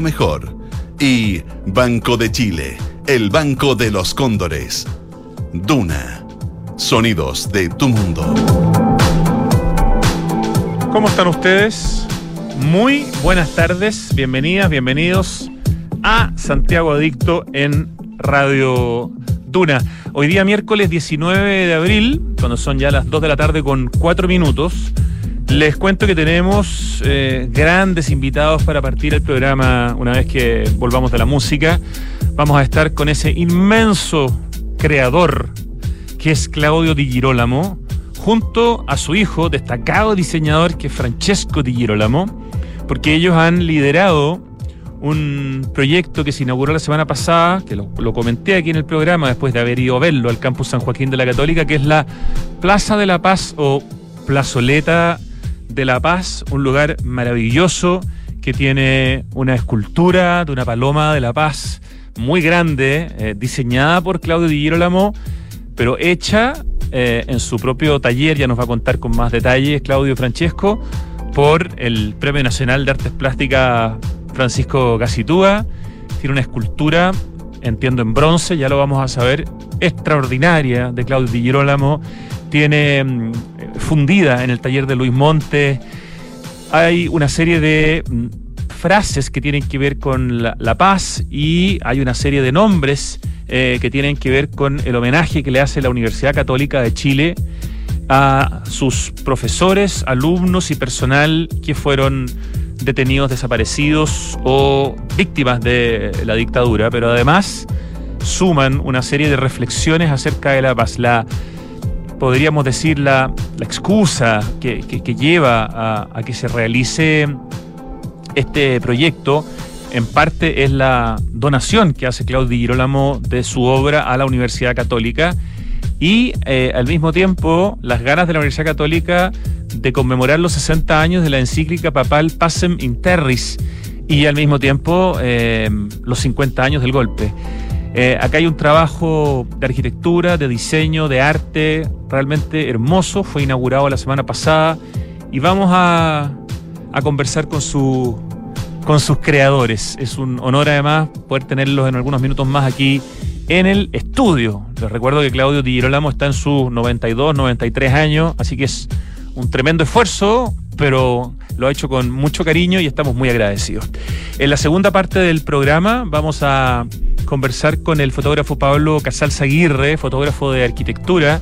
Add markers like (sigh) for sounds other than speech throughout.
mejor. Y Banco de Chile, el Banco de los Cóndores. Duna. Sonidos de tu mundo. ¿Cómo están ustedes? Muy buenas tardes, bienvenidas, bienvenidos a Santiago Adicto en Radio Duna. Hoy día miércoles 19 de abril, cuando son ya las 2 de la tarde con 4 minutos, les cuento que tenemos eh, grandes invitados para partir el programa una vez que volvamos de la música. Vamos a estar con ese inmenso creador que es Claudio Di Girolamo, junto a su hijo, destacado diseñador que es Francesco Di Girolamo, porque ellos han liderado un proyecto que se inauguró la semana pasada, que lo, lo, comenté aquí en el programa después de haber ido a verlo al campus San Joaquín de la Católica, que es la Plaza de la Paz o Plazoleta de la Paz, un lugar maravilloso que tiene una escultura de una paloma de la paz muy grande, eh, diseñada por Claudio Di Girolamo, pero hecha eh, en su propio taller, ya nos va a contar con más detalles Claudio Francesco, por el Premio Nacional de Artes Plásticas Francisco Casitúa. Tiene una escultura, entiendo en bronce, ya lo vamos a saber, extraordinaria de Claudio Di Girolamo tiene mm, fundida en el taller de Luis Monte. Hay una serie de mm, frases que tienen que ver con la, paz y hay una serie de nombres eh, que tienen que ver con el homenaje que le hace la Universidad Católica de Chile a sus profesores, alumnos y personal que fueron detenidos, desaparecidos o víctimas de la dictadura, pero además suman una serie de reflexiones acerca de la paz. Podríamos decir, la, la excusa que, lleva a, a, que se realice este proyecto, en parte es la donación que hace Claudio Girolamo de su obra a la Universidad Católica y eh, al mismo tiempo las ganas de la Universidad Católica de conmemorar los 60 años de la encíclica papal Pacem Interris y al mismo tiempo eh, los 50 años del golpe. Eh, acá hay un trabajo de arquitectura, de diseño, de arte, realmente hermoso. Fue inaugurado la semana pasada y vamos a, conversar con, su, con sus creadores. Es un honor además poder tenerlos en algunos minutos más aquí en el estudio. Les recuerdo que Claudio Di Girolamo está en sus 92, 93 años, así que es un tremendo esfuerzo, pero lo ha hecho con mucho cariño y estamos muy agradecidos. En la segunda parte del programa vamos a conversar con el fotógrafo Pablo Casals Aguirre, fotógrafo de arquitectura,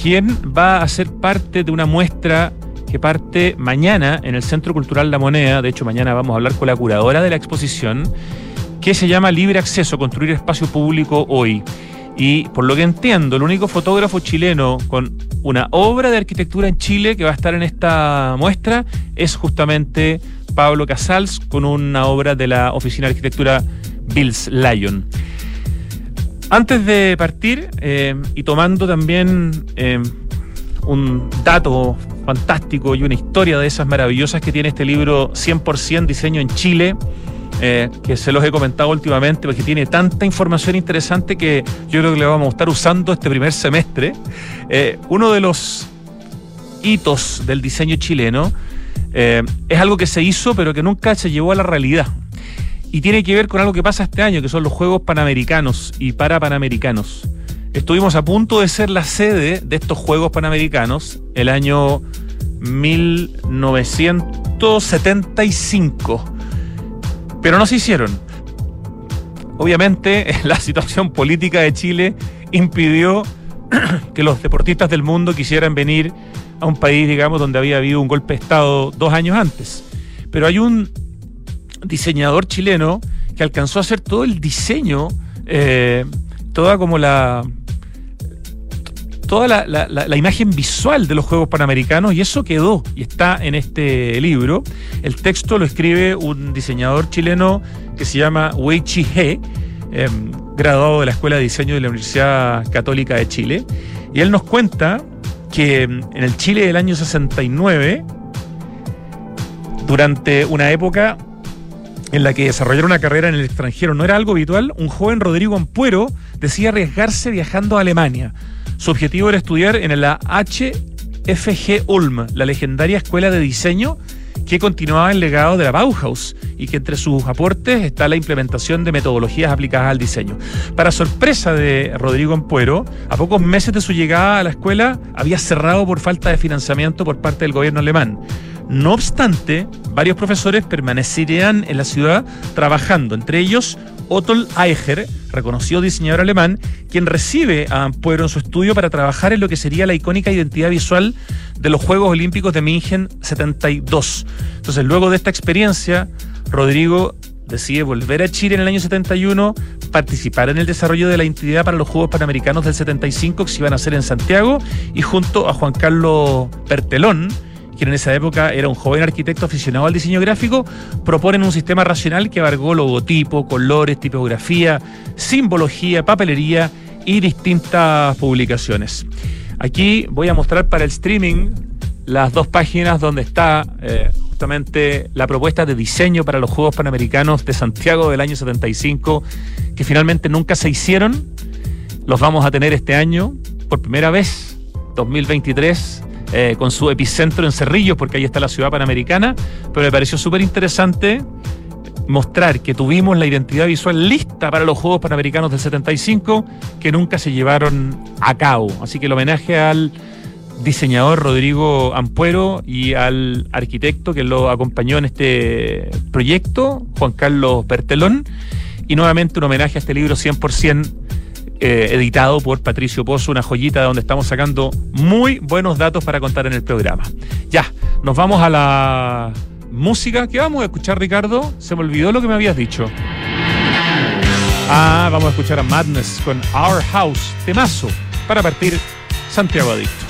quien va a ser parte de una muestra que parte mañana en el Centro Cultural La Moneda. De hecho, mañana vamos a hablar con la curadora de la exposición, que se llama Libre Acceso, Construir Espacio Público Hoy. Y por lo que entiendo, el único fotógrafo chileno con una obra de arquitectura en Chile que va a estar en esta muestra es justamente Pablo Casals con una obra de la Oficina de Arquitectura Bills Lyon. Antes de partir, eh, y tomando también eh, un dato fantástico y una historia de esas maravillosas que tiene este libro 100% Diseño en Chile, eh, que se los he comentado últimamente porque tiene tanta información interesante que yo creo que le vamos a estar usando este primer semestre. Eh, uno de los hitos del diseño chileno eh, es algo que se hizo pero que nunca se llevó a la realidad. Y tiene que ver con algo que pasa este año, que son los Juegos Panamericanos y para Panamericanos. Estuvimos a punto de ser la sede de estos Juegos Panamericanos el año 1975 pero no se hicieron. Obviamente, (laughs) la situación política de Chile impidió (clears throat) que los deportistas del mundo quisieran venir a un país, digamos, donde había habido un golpe de Estado dos años antes. Pero hay un diseñador chileno que alcanzó a hacer todo el diseño, eh, toda como la, toda la, la, imagen visual de los Juegos Panamericanos y eso quedó y está en este libro. El texto lo escribe un diseñador chileno que se llama Wei Chi He, eh, graduado de la Escuela de Diseño de la Universidad Católica de Chile. Y él nos cuenta que en el Chile del año 69, durante una época en la que desarrollar una carrera en el extranjero no era algo habitual, un joven Rodrigo Ampuero decía arriesgarse viajando a Alemania. Su objetivo era estudiar en la HFG Ulm, la legendaria escuela de diseño que continuaba el legado de la Bauhaus y que entre sus aportes está la implementación de metodologías aplicadas al diseño. Para sorpresa de Rodrigo Ampuero, a pocos meses de su llegada a la escuela había cerrado por falta de financiamiento por parte del gobierno alemán. No obstante, varios profesores permanecerían en la ciudad trabajando, entre ellos Otto Eicher, reconocido diseñador alemán, quien recibe a Ampuero en su estudio para trabajar en lo que sería la icónica identidad visual de los Juegos Olímpicos de München 72. Entonces, luego de esta experiencia, Rodrigo decide volver a Chile en el año 71, participar en el desarrollo de la identidad para los Juegos Panamericanos del 75 que se iban a hacer en Santiago y junto a Juan Carlos Pertelón, quien en esa época era un joven arquitecto aficionado al diseño gráfico, proponen un sistema racional que abarcó logotipo, colores, tipografía, simbología, papelería y distintas publicaciones. Aquí voy a mostrar para el streaming las dos páginas donde está eh, justamente la propuesta de diseño para los Juegos Panamericanos de Santiago del año 75, que finalmente nunca se hicieron. Los vamos a tener este año por primera vez, 2023, eh, con su epicentro en Cerrillos, porque ahí está la ciudad panamericana, pero me pareció súper interesante mostrar que tuvimos la identidad visual lista para los Juegos Panamericanos del 75 que nunca se llevaron a cabo. Así que el homenaje al diseñador Rodrigo Ampuero y al arquitecto que lo acompañó en este proyecto, Juan Carlos Bertelón, y nuevamente un homenaje a este libro 100% eh, editado por Patricio Pozo, una joyita de donde estamos sacando muy buenos datos para contar en el programa. Ya, nos vamos a la música. ¿Qué vamos a escuchar, Ricardo? Se me olvidó lo que me habías dicho. Ah, vamos a escuchar a Madness con Our House, temazo, para partir Santiago Adicto.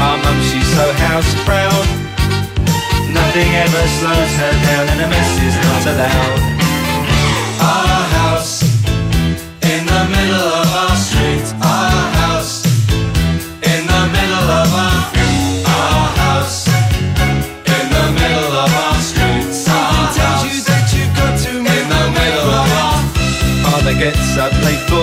Our mum, she's so house proud. Nothing ever slows her down, and a mess is not allowed. Our house in the middle of our street. Our house in the middle of our our house in the middle of our street. Tells you that you've got to in the middle of our. Father gets up late for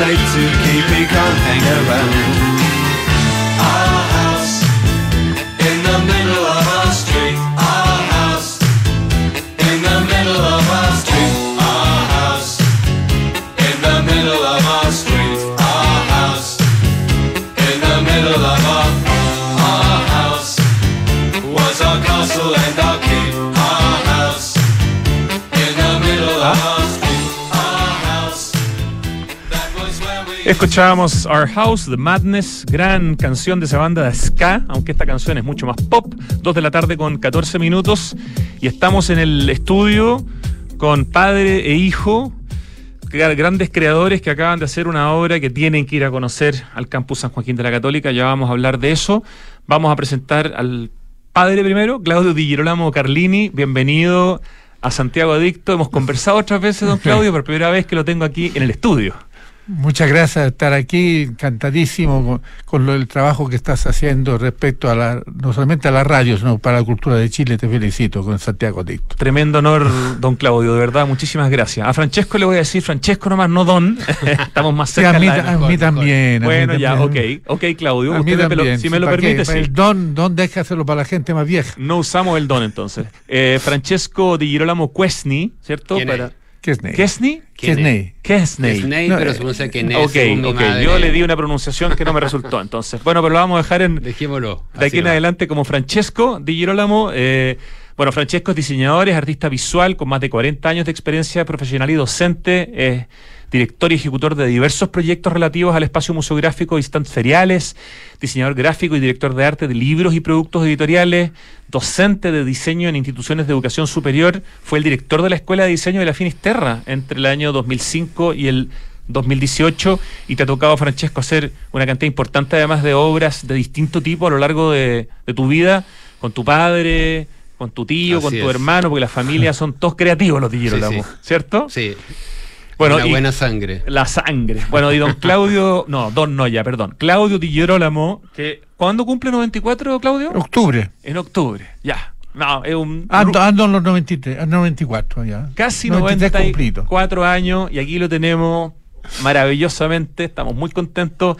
late to keep me calm, hang around. Escuchábamos Our House, The Madness, gran canción de esa banda de ska, aunque esta canción es mucho más pop. Dos de la tarde con 14 minutos y estamos en el estudio con padre e hijo, gra- grandes creadores que acaban de hacer una obra que tienen que ir a conocer al campus San Joaquín de la Católica. Ya vamos a hablar de eso. Vamos a presentar al padre primero, Claudio Di Girolamo Carlini. Bienvenido a Santiago Adicto. Hemos conversado otras veces, don (laughs) Claudio, por primera vez que lo tengo aquí en el estudio. Muchas gracias de estar aquí, encantadísimo con, con lo- el trabajo que estás haciendo respecto a la, no solamente a la radio, sino para la cultura de Chile. Te felicito con Santiago Dicto. Tremendo honor, don Claudio, de verdad, muchísimas gracias. A Francesco le voy a decir Francesco nomás, no don. (laughs) Estamos más Sí, cerca. a mí, la- a mí también. a mí Bueno, ya, ok, también. ok, Claudio. A mí usted me lo- también, si me sí, lo permite, sí. El don, don deja hacerlo para la gente más vieja. No usamos el don entonces. Eh, Francesco Di Girolamo Quesni, ¿cierto? ¿Quién Ney? ¿Quesni? ¿Qué es Ney? Quesney. Snake, No, pero eh, se pronuncia que Ok, según ok. Yo le di una pronunciación que no me resultó entonces. Bueno, pero lo vamos a dejar en, Dejémoslo. de aquí en va. adelante como Francesco Di Girolamo. eh, bueno, Francesco es diseñador, es artista visual con más de 40 años de experiencia profesional y docente. Es director y ejecutor de diversos proyectos relativos al espacio museográfico y stands feriales, diseñador gráfico y director de arte de libros y productos editoriales, docente de diseño en instituciones de educación superior, fue el director de la Escuela de Diseño de la Finisterra entre el año 2005 y el 2018 y te ha tocado, Francesco, hacer una cantidad importante además de obras de distinto tipo a lo largo de tu vida, con tu padre, con tu tío, Así con tu es. hermano, porque las familias son todos creativos los de Sí, Girolamo, sí. ¿cierto? Sí. Bueno, y- buena sangre. la sangre. Bueno, y don (laughs) Claudio, no, don Noya, perdón. Claudio Di Girolamo, que ¿cuándo cumple 94, Claudio? Octubre. En octubre, ya. No, es un Ando, ando en los 93, ah, 94 ya. casi 93 cumplido. 94 años y aquí lo tenemos maravillosamente, estamos muy contentos.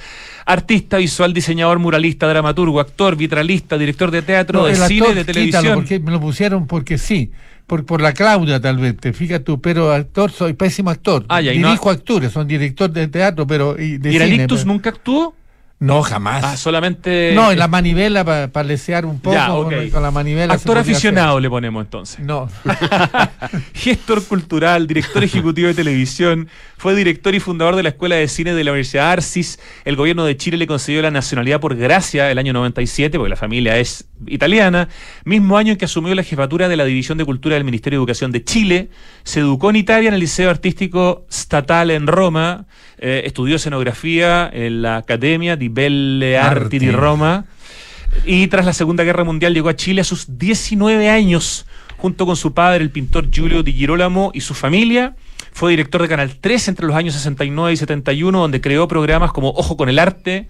Artista visual, diseñador, muralista, dramaturgo, actor, vitralista, director de teatro, No, de cine, actor, de quítalo, televisión. porque me lo pusieron porque sí. Por, por la Claudia, tal vez, te fijas tú, pero actor, soy pésimo actor. Ah, ya, no- Dirijo actores, son director de teatro, pero. Y de ¿Y cine, pero- nunca actuó? No, jamás. Ah, solamente. no, en la manivela para lesear un poco Ya, con, la manivela. Actor aficionado le ponemos entonces. No. (laughs) Gestor cultural, director ejecutivo de televisión, fue director y fundador de la Escuela de Cine de la Universidad Arcis. El gobierno de Chile le concedió la nacionalidad por gracia el año 97, porque la familia es italiana. Mismo año en que asumió la jefatura de la División de Cultura del Ministerio de Educación de Chile. Se educó en Italia en el Liceo Artístico Statale en Roma. Eh, estudió escenografía en la Academia di Belle Arti di. Roma. Y tras la Segunda Guerra Mundial llegó a Chile a sus 19 años, junto con su padre, el pintor Giulio Di Girolamo, y su familia. Fue director de Canal 3 entre los años 69 y 71, donde creó programas como Ojo con el Arte,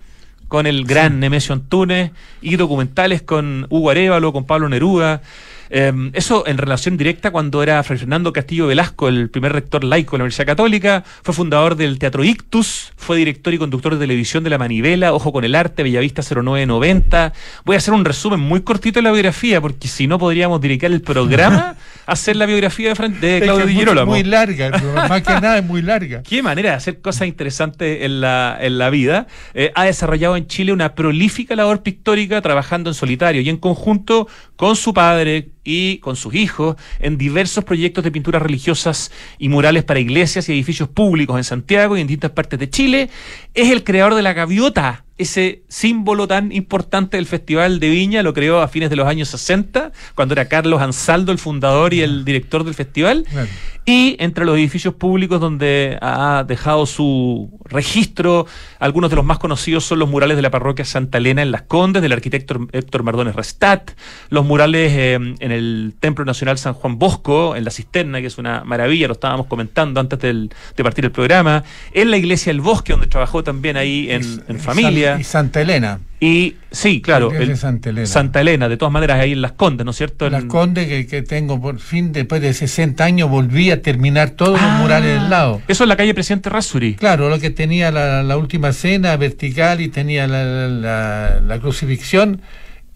con el gran Nemesio Antunes, y documentales con Hugo Arevalo, con Pablo Neruda. Eh, eso en relación directa cuando era Fray Fernando Castillo Velasco, el primer rector laico de la Universidad Católica, fue fundador del Teatro Ictus, fue director y conductor de televisión de La Manivela, Ojo con el Arte, Bellavista 0990. Voy a hacer un resumen muy cortito de la biografía, porque si no podríamos dedicar el programa (laughs) a hacer la biografía de, Fran- de Claudio es Di muy, larga, más que nada es muy larga. (laughs) Qué manera de hacer cosas interesantes en la, en la vida. Eh, ha desarrollado en Chile una prolífica labor pictórica trabajando en solitario y en conjunto con su padre y con sus hijos en diversos proyectos de pinturas religiosas y murales para iglesias y edificios públicos en Santiago y en distintas partes de Chile. Es el creador de la gaviota, ese símbolo tan importante del Festival de Viña, lo creó a fines de los años 60, cuando era Carlos Ansaldo el fundador y el director del festival. Claro. Y entre los edificios públicos donde ha dejado su registro, algunos de los más conocidos son los murales de la parroquia Santa Elena en Las Condes, del arquitecto Héctor Mardones Restat, los murales eh, en el Templo Nacional San Juan Bosco, en la Cisterna, que es una maravilla, lo estábamos comentando antes del- de partir el programa, en la iglesia del Bosque, donde trabajó también ahí en, familia. Y Santa Elena. Y sí, claro, el- Santa Elena. Santa Elena, de todas maneras ahí en Las Condes, ¿no es cierto? Las En- Condes que, que tengo por fin, después de 60 años, volví a terminar todos Ah, los murales del lado. Eso es la calle Presidente Razzuri. Claro, lo que tenía la, la última cena vertical y tenía la, la- la- crucifixión.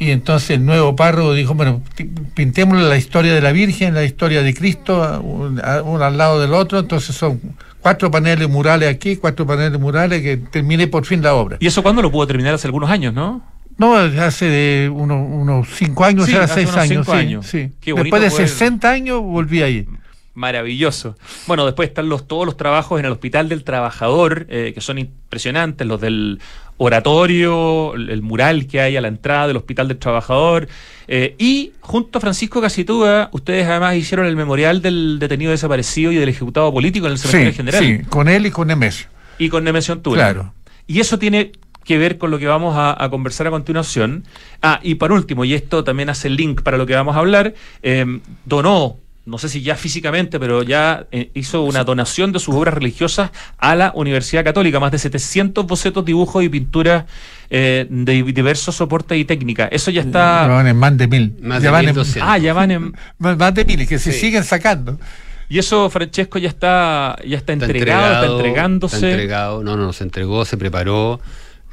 Y entonces el nuevo párroco dijo, bueno, pi- pintémosle la historia de la Virgen, la historia de Cristo, un- uno al lado del otro. Entonces son cuatro paneles murales aquí, cuatro paneles murales que terminé por fin la obra. ¿Y eso cuándo lo pudo terminar? Hace algunos años, ¿no? No, hace de unos, unos cinco años, Sí, hace seis unos años. cinco sí, años. sí. Después de poder- 60 años volví ahí. Maravilloso. Bueno, después están los, todos los trabajos en el Hospital del Trabajador, eh, que son impresionantes, los del oratorio, el, mural que hay a la entrada del Hospital del Trabajador. eh, y junto a Francisco Casitúa, ustedes además hicieron el memorial del detenido desaparecido y del ejecutado político en el cementerio Sí, general. sí, con él y con Nemesio. Y con Nemesio Antunes. Claro. Y eso tiene que ver con lo que vamos a, a conversar a continuación. Ah, y por último, y esto también hace link para lo que vamos a hablar, eh, donó, no sé si ya físicamente, pero ya eh, hizo una donación de sus obras religiosas a la Universidad Católica, más de 700 bocetos, dibujos y pinturas eh, de diversos soportes y técnicas. Eso ya Ya está... van en más de mil. Más ya de van en- 1200. Ah, ya van en... (laughs) más más de mil, y que se Sí. siguen sacando. Y eso, Francesco, ya está, ya está, entregado, está entregándose. Está entregado, no, no, se entregó, se preparó,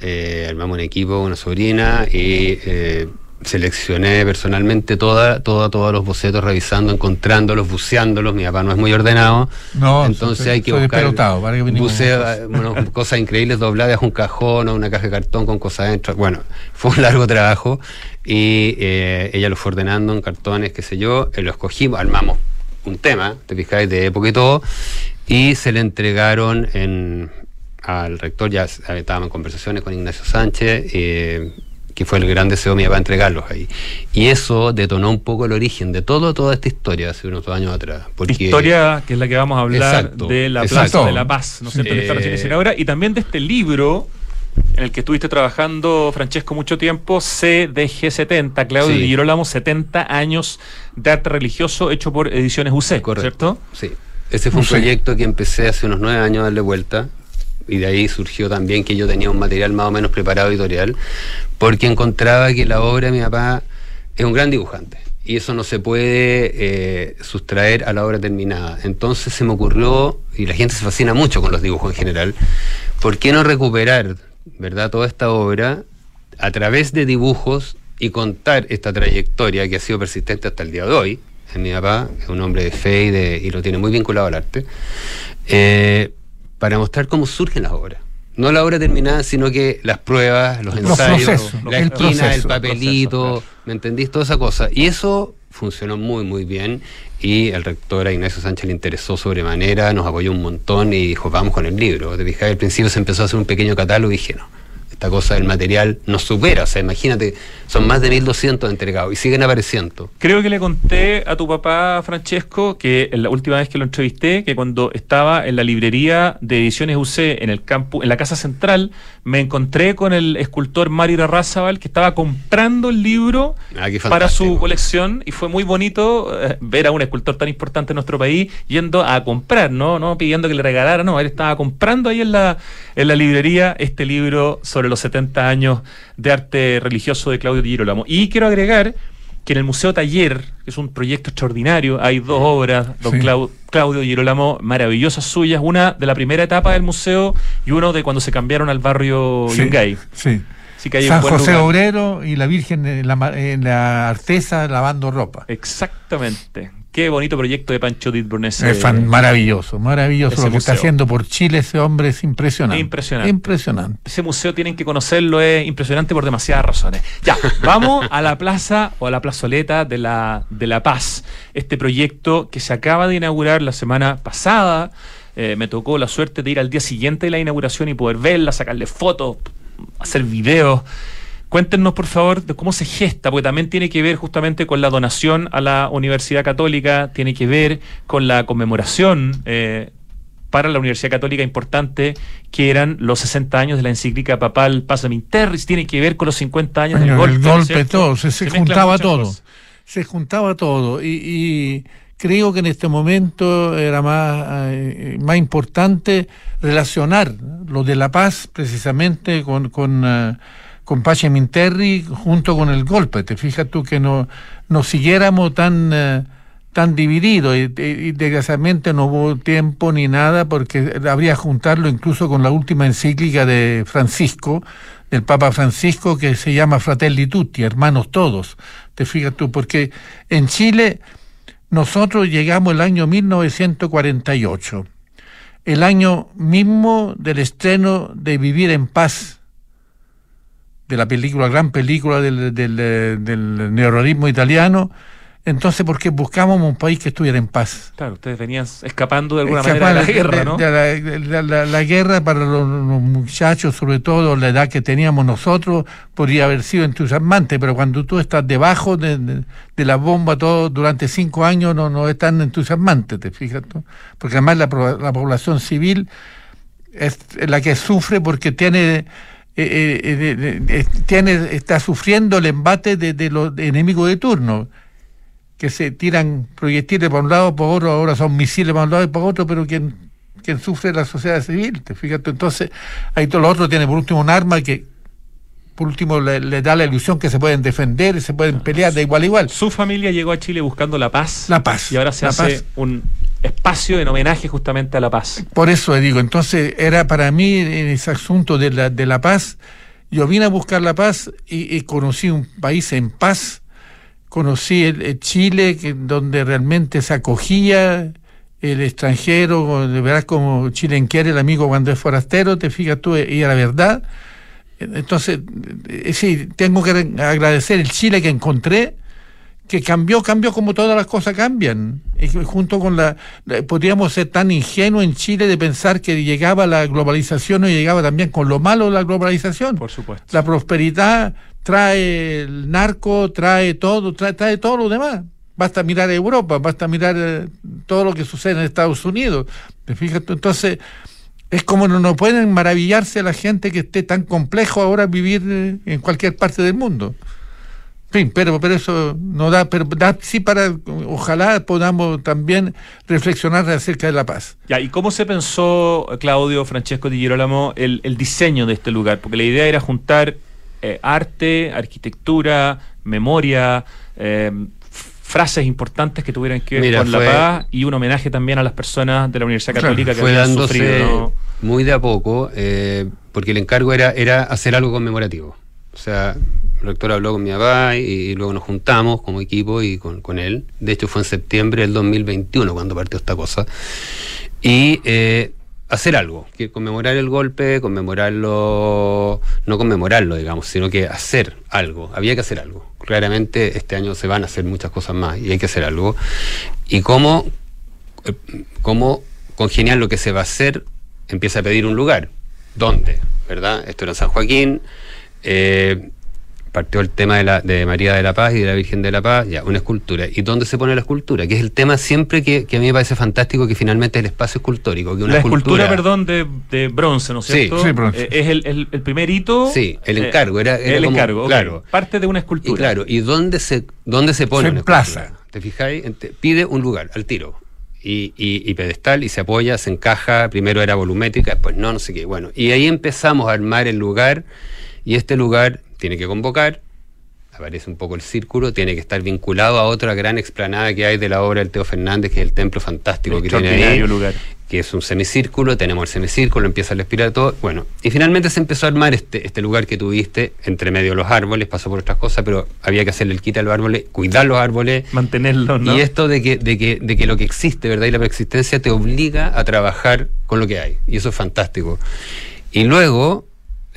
eh, armamos un equipo, una sobrina y eh, seleccioné personalmente toda, toda, todos los bocetos, revisando, encontrándolos, buceándolos. Mi papá no es muy ordenado, No, entonces soy- hay que soy buscar para que buceo, bueno, (laughs) cosas increíbles dobladas, un cajón o una caja de cartón con cosas adentro. Bueno, (laughs) fue un largo trabajo y eh, ella lo fue ordenando en cartones, qué sé yo, eh, lo escogimos, armamos un tema, te fijáis, de época y todo, y se le entregaron en, al rector, ya estábamos en conversaciones con Ignacio Sánchez, eh, que fue el gran deseo de mi papá entregarlos ahí. Y eso detonó un poco el origen de todo, toda esta historia hace unos dos años atrás. Porque Historia que es la que vamos a hablar Exacto, de la exacto. Plaza de la Paz, ¿no es cierto? Eh, ahora, y también de este libro en el que estuviste trabajando, Francesco, mucho tiempo, CDG70, Claudio Sí. Girolamo, 70 años de arte religioso hecho por Ediciones UC, Correcto. ¿cierto? Sí. Ese fue un proyecto que empecé hace unos nueve años a darle vuelta. Y de ahí surgió también que yo tenía un material más o menos preparado editorial, porque encontraba que la obra de mi papá es un gran dibujante. Y eso no se puede eh, sustraer a la obra terminada. Entonces se me ocurrió, y la gente se fascina mucho con los dibujos en general, ¿por qué no recuperar ¿verdad? toda esta obra a través de dibujos y contar esta trayectoria que ha sido persistente hasta el día de hoy? En mi papá es un hombre de fe y lo tiene muy vinculado al arte, eh, para mostrar cómo surgen las obras. No la obra terminada, sino que las pruebas, los Los ensayos, procesos, la el esquina, proceso, el el papelito, proceso, claro. ¿me entendís? Toda esa cosa. Y eso funcionó muy, muy bien. Y el rector a Ignacio Sánchez le interesó sobremanera, nos apoyó un montón y dijo, vamos con el libro. Te fijas, al principio se empezó a hacer un pequeño catálogo y dije, no, esta cosa del material nos supera. O sea, imagínate, son más de 1200 entregados y siguen apareciendo. Creo que le conté a tu papá, Francesco, que en la última vez que lo entrevisté, que cuando estaba en la librería de Ediciones UC en el campo, en la Casa Central, me encontré con el escultor Mario Irarrázaval que estaba comprando el libro Ah, para su colección y fue muy bonito eh, ver a un escultor tan importante en nuestro país yendo a comprar, no, no pidiendo que le regalara, no, él estaba comprando ahí en la, en la librería este libro sobre los 70 años de arte religioso de Claudio Di Girolamo. Y quiero agregar que en el Museo Taller, que es un proyecto extraordinario, hay dos obras, don Sí. Clau- Claudio Di Girolamo, maravillosas suyas, una de la primera etapa del museo y uno de cuando se cambiaron al barrio Sí, Yungay. sí. Así que hay un San buen José lugar. Obrero y la Virgen en la, ma- en la Artesa lavando ropa. Exactamente. Qué bonito proyecto de Pancho Ditburn ese. Es fan- maravilloso, maravilloso lo que está haciendo por Chile ese hombre es impresionante. Impresionante. Impresionante. Ese museo tienen que conocerlo, es impresionante por demasiadas razones. Ya, vamos a la plaza o a la plazoleta de la, de la Paz. Este proyecto que se acaba de inaugurar la semana pasada. Eh, me tocó la suerte de ir al día siguiente de la inauguración y poder verla, sacarle fotos, hacer videos. Cuéntenos, por favor, de cómo se gesta, porque también tiene que ver justamente con la donación a la Universidad Católica, tiene que ver con la conmemoración eh, para la Universidad Católica importante, que eran los 60 años de la encíclica papal in Terris, tiene que ver con los 50 años del golpe. el ¿no es golpe, todo, se, juntaba todo. cosas. Se juntaba todo. Y, y creo que en este momento era más, eh, más importante relacionar lo de la paz precisamente con, con, eh, con Pacem in Terri junto con el golpe. Te fijas tú que no, no siguiéramos tan... eh, tan divididos y, y- desgraciadamente no hubo tiempo ni nada porque habría juntarlo incluso con la última encíclica de Francisco, del Papa Francisco, que se llama Fratelli Tutti, hermanos todos. Te fijas tú, porque en Chile nosotros llegamos el año 1948, el año mismo del estreno de Vivir en Paz, de la película, gran película del, del, del neorrealismo italiano, Entonces, porque buscábamos un país que estuviera en paz. Claro, ustedes venían escapando de alguna Escapar manera de la guerra, de- ¿no? de la, de la- la- la guerra para los, los muchachos, sobre todo la edad que teníamos nosotros, podría haber sido entusiasmante, pero cuando tú estás debajo de, de- la bomba todo durante cinco años no, no es tan entusiasmante, ¿te fijas? Porque además la, la población civil es la que sufre porque tiene... eh, eh, tiene está sufriendo el embate de, de los enemigos de turno que se tiran proyectiles para un lado, para otro, ahora son misiles para un lado y para otro, pero quien, quien sufre es la sociedad civil, te fijas tú? entonces ahí todo lo otro tiene por último un arma que por último le, le da la ilusión que se pueden defender y se pueden pelear de igual a igual. Su familia llegó a Chile buscando la paz. La paz, Y ahora se la hace paz. un espacio en homenaje justamente a la paz. Por eso digo, entonces era para mí en ese asunto de la, de la paz, yo vine a buscar la paz y, conocí un país en paz, conocí el, Chile, que, donde realmente se acogía el extranjero, de verdad como Chile quiere el amigo cuando es forastero, te fijas tú, y era verdad. Entonces, eh, sí, tengo que agradecer el Chile que encontré, que cambió, cambió como todas las cosas cambian. Y que junto con la, podríamos ser tan ingenuos en Chile de pensar que llegaba la globalización y llegaba también con lo malo de la globalización. Por supuesto. La prosperidad trae el narco, trae todo, trae, trae todo lo demás. Basta mirar a Europa, basta mirar eh, todo lo que sucede en Estados Unidos. ¿Te fijas? Entonces, es como no, no pueden maravillarse la gente que esté tan complejo ahora vivir eh, en cualquier parte del mundo. Fin, pero, pero eso no da, pero da sí para, ojalá podamos también reflexionar acerca de la paz. Ya, ¿y cómo se pensó, Claudio, Francesco Di Girolamo, el, el diseño de este lugar? Porque la idea era juntar eh, arte, arquitectura, memoria, eh, frases importantes que tuvieran que ver Mira, con fue- la paz y un homenaje también a las personas de la Universidad Claro, Católica que fue habían dándose sufrido. ¿no? muy de a poco, eh, porque el encargo era, era hacer algo conmemorativo. O sea, el rector habló con mi papá y, y luego nos juntamos como equipo y con, con él. De hecho, fue en septiembre del 2021 cuando partió esta cosa. Y eh, hacer algo, que conmemorar el golpe, conmemorarlo, no conmemorarlo, digamos, sino que hacer algo. Había que hacer algo. Claramente este año se van a hacer muchas cosas más y hay que hacer algo. Y cómo eh, cómo congeniar lo que se va a hacer, empieza a pedir un lugar. ¿Dónde? ¿Verdad? Esto era en San Joaquín. Eh, partió el tema de, la, de María de la Paz y de la Virgen de la Paz, ya, una escultura. ¿Y dónde se pone la escultura? Que es el tema siempre que, que a mí me parece fantástico, que finalmente es el espacio escultórico. Que una la escultura, perdón, de, de bronce, ¿no es Sí, cierto? sí, bronce. Eh, es el, el- el primer hito. Sí, el eh, encargo, era- era el como- encargo, claro. Parte de una Y escultura. claro, ¿y dónde se, dónde se pone Se una emplaza. escultura? ¿Te fijáis? Pide un lugar, al tiro. Y, y- y pedestal, y se apoya, se encaja. Primero era volumétrica, después no, no sé qué. Bueno, y ahí empezamos a armar el lugar. Y este lugar tiene que convocar. Aparece un poco el círculo, tiene que estar vinculado a otra gran explanada que hay de la obra del Teo Fernández, que es el templo fantástico que tiene ahí lugar. que es un semicírculo, tenemos el semicírculo, empieza el todo. Bueno, y finalmente se empezó a armar este, este lugar que tuviste entre medio de los árboles, pasó por otras cosas, pero había que hacerle el quita a los árboles, cuidar los árboles. Mantenerlo, ¿no? Y esto de que, de, que, de que lo que existe, ¿verdad? Y la preexistencia te obliga a trabajar con lo que hay. Y eso es fantástico. Y luego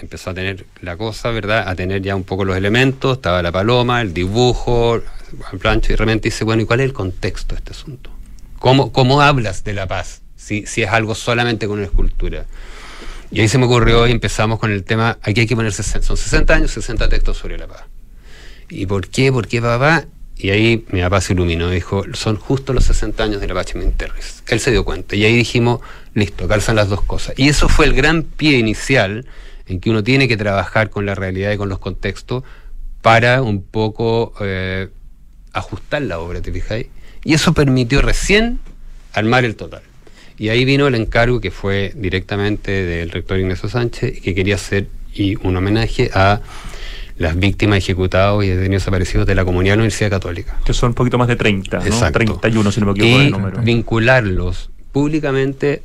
empezó a tener la cosa, ¿verdad? A tener ya un poco los elementos, estaba la paloma, el dibujo, el plancho, y de repente dice, bueno, ¿y cuál es el contexto de este asunto? ¿Cómo, cómo hablas de la paz si, si es algo solamente con una escultura? Y ahí se me ocurrió y empezamos con el tema, aquí hay que poner 60, son 60 años, 60 textos sobre la paz. ¿Y por qué? ¿Por qué papá? Y ahí mi papá se iluminó, dijo, son justo los 60 años de la Pachimín Terres. Él se dio cuenta y ahí dijimos, listo, calzan las dos cosas. Y eso fue el gran pie inicial en que uno tiene que trabajar con la realidad y con los contextos para un poco eh, ajustar la obra, ¿te fijáis? Y eso permitió recién armar el total. Y ahí vino el encargo que fue directamente del rector Ignacio Sánchez, que quería hacer y un homenaje a las víctimas ejecutados y detenidos desaparecidos de la comunidad de la Universidad Católica. Que son un poquito más de 30, ¿no? Exacto. 31, si no me equivoco y el número. vincularlos públicamente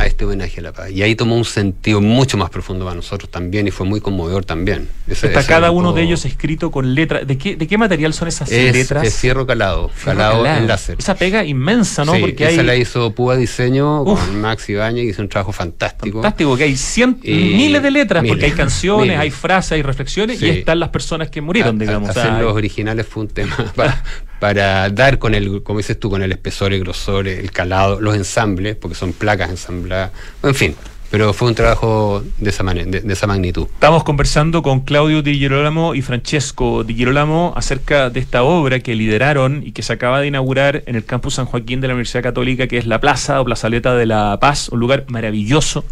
a este homenaje a la paz. Y ahí tomó un sentido mucho más profundo para nosotros también y fue muy conmovedor también. Ese- Está ese cada uno de ellos escrito con letras. ¿De qué, ¿De qué material son esas es, letras? es fierro calado, Fierro calado calado. en láser. Esa pega inmensa, ¿no? Sí, Porque esa hay. la hizo Púa Diseño Uf. con Max Ibañez, hizo un trabajo fantástico. Fantástico, que hay cien, Y- miles de letras, porque hay canciones, miles. hay frases, hay reflexiones, Sí. y están las personas que murieron, A- a- digamos. o sea, hacer los originales fue un tema (laughs) para, para dar con el, como dices tú, con el espesor, el grosor, el calado, los ensambles, porque son placas ensambladas, en fin. Pero fue un trabajo de esa, mane- de, de esa magnitud. Estamos conversando con Claudio Di Girolamo y Francesco Di Girolamo acerca de esta obra que lideraron y que se acaba de inaugurar en el campus San Joaquín de la Universidad Católica, que es la Plaza o Plazaleta de la Paz, un lugar maravilloso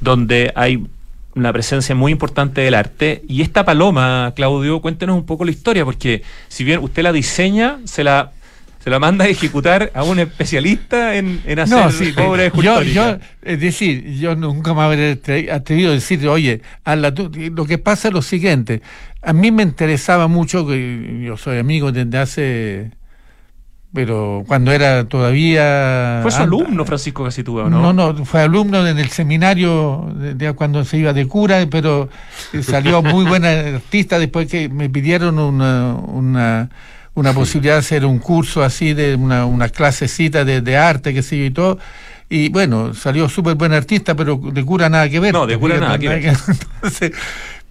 donde hay una presencia muy importante del arte. Y esta paloma, Claudio, cuéntenos un poco la historia, porque si bien usted la diseña, se la, se la manda a ejecutar a un especialista en, en hacer No, sí, obras yo, escultóricas. yo, es decir, yo nunca me habría atre- atrevido a decir, oye, hazla tú. lo que pasa es lo siguiente, a mí me interesaba mucho, que yo soy amigo desde hace, pero cuando era todavía... Fue su alumno, Francisco Casitúa, ¿o ¿no? No, no, fue alumno en el seminario de, de cuando se iba de cura, pero eh, salió muy (laughs) buena artista después que me pidieron una, una, una posibilidad de hacer un curso así, de una, una clasecita de, de arte, que sé yo y todo. Y bueno, salió súper buen artista, pero de cura nada que ver. No, de cura nada que (laughs) ver. Entonces,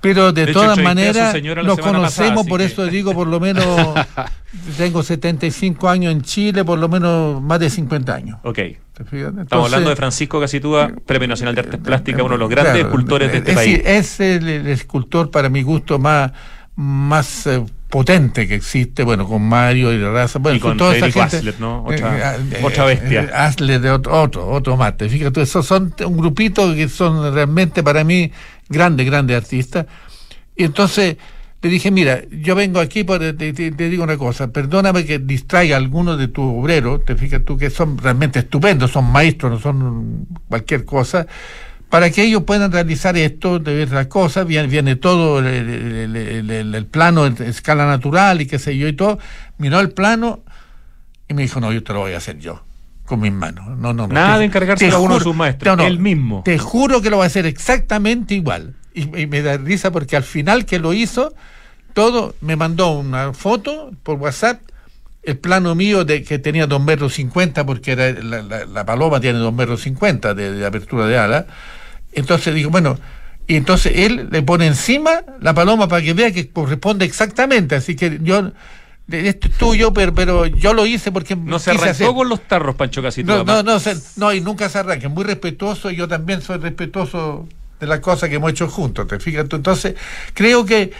pero de, De todas maneras, nos pasada, conocemos, así por que- eso digo, por lo menos, (laughs) tengo 75 años en Chile, por lo menos más de 50 años. Ok. ¿Te fijas? Estamos Entonces, hablando de Francisco Casitúa, Premio Nacional de Artes Plásticas, uno de los grandes claro, escultores de este es país. es el, el escultor para mi gusto más, más eh, potente que existe, bueno, con Mario y la raza, bueno, Y con toda esa Federico gente, Aslet, ¿no? Otra- eh, otra bestia. eh, Aslet de otro, otro, otro mate. Fíjate, esos son un grupito que son realmente para mí grandes, grandes artistas. Y entonces le dije, mira, yo vengo aquí, por, te, digo una cosa, perdóname que distraiga a algunos de tus obreros, te fijas tú que son realmente estupendos, son maestros, no son cualquier cosa, para que ellos puedan realizar esto, de ver las cosas, viene, viene todo el- el plano en escala natural y qué sé yo y todo, miró el plano y me dijo, no, yo te lo voy a hacer yo. Con mis manos. No, no, no. Nada Te- de encargárselo te a uno de sus maestros, él mismo. Te juro que lo va a hacer exactamente igual. Y, y me da risa porque al final que lo hizo, todo me mandó una foto por WhatsApp, el plano mío de que tenía dos metros cincuenta, porque era la, la- la paloma tiene dos metros cincuenta de, de apertura de ala. Entonces digo, bueno, y entonces él le pone encima la paloma para que vea que corresponde exactamente. Así que yo, esto es tuyo, pero, pero yo lo hice porque No se arrancó hacer. con los tarros, Pancho Casitúa. No, no, no, se- no, y nunca se arranca. Muy respetuoso, y yo también soy respetuoso de las cosas que hemos hecho juntos, ¿te fijas tú? Entonces, creo que,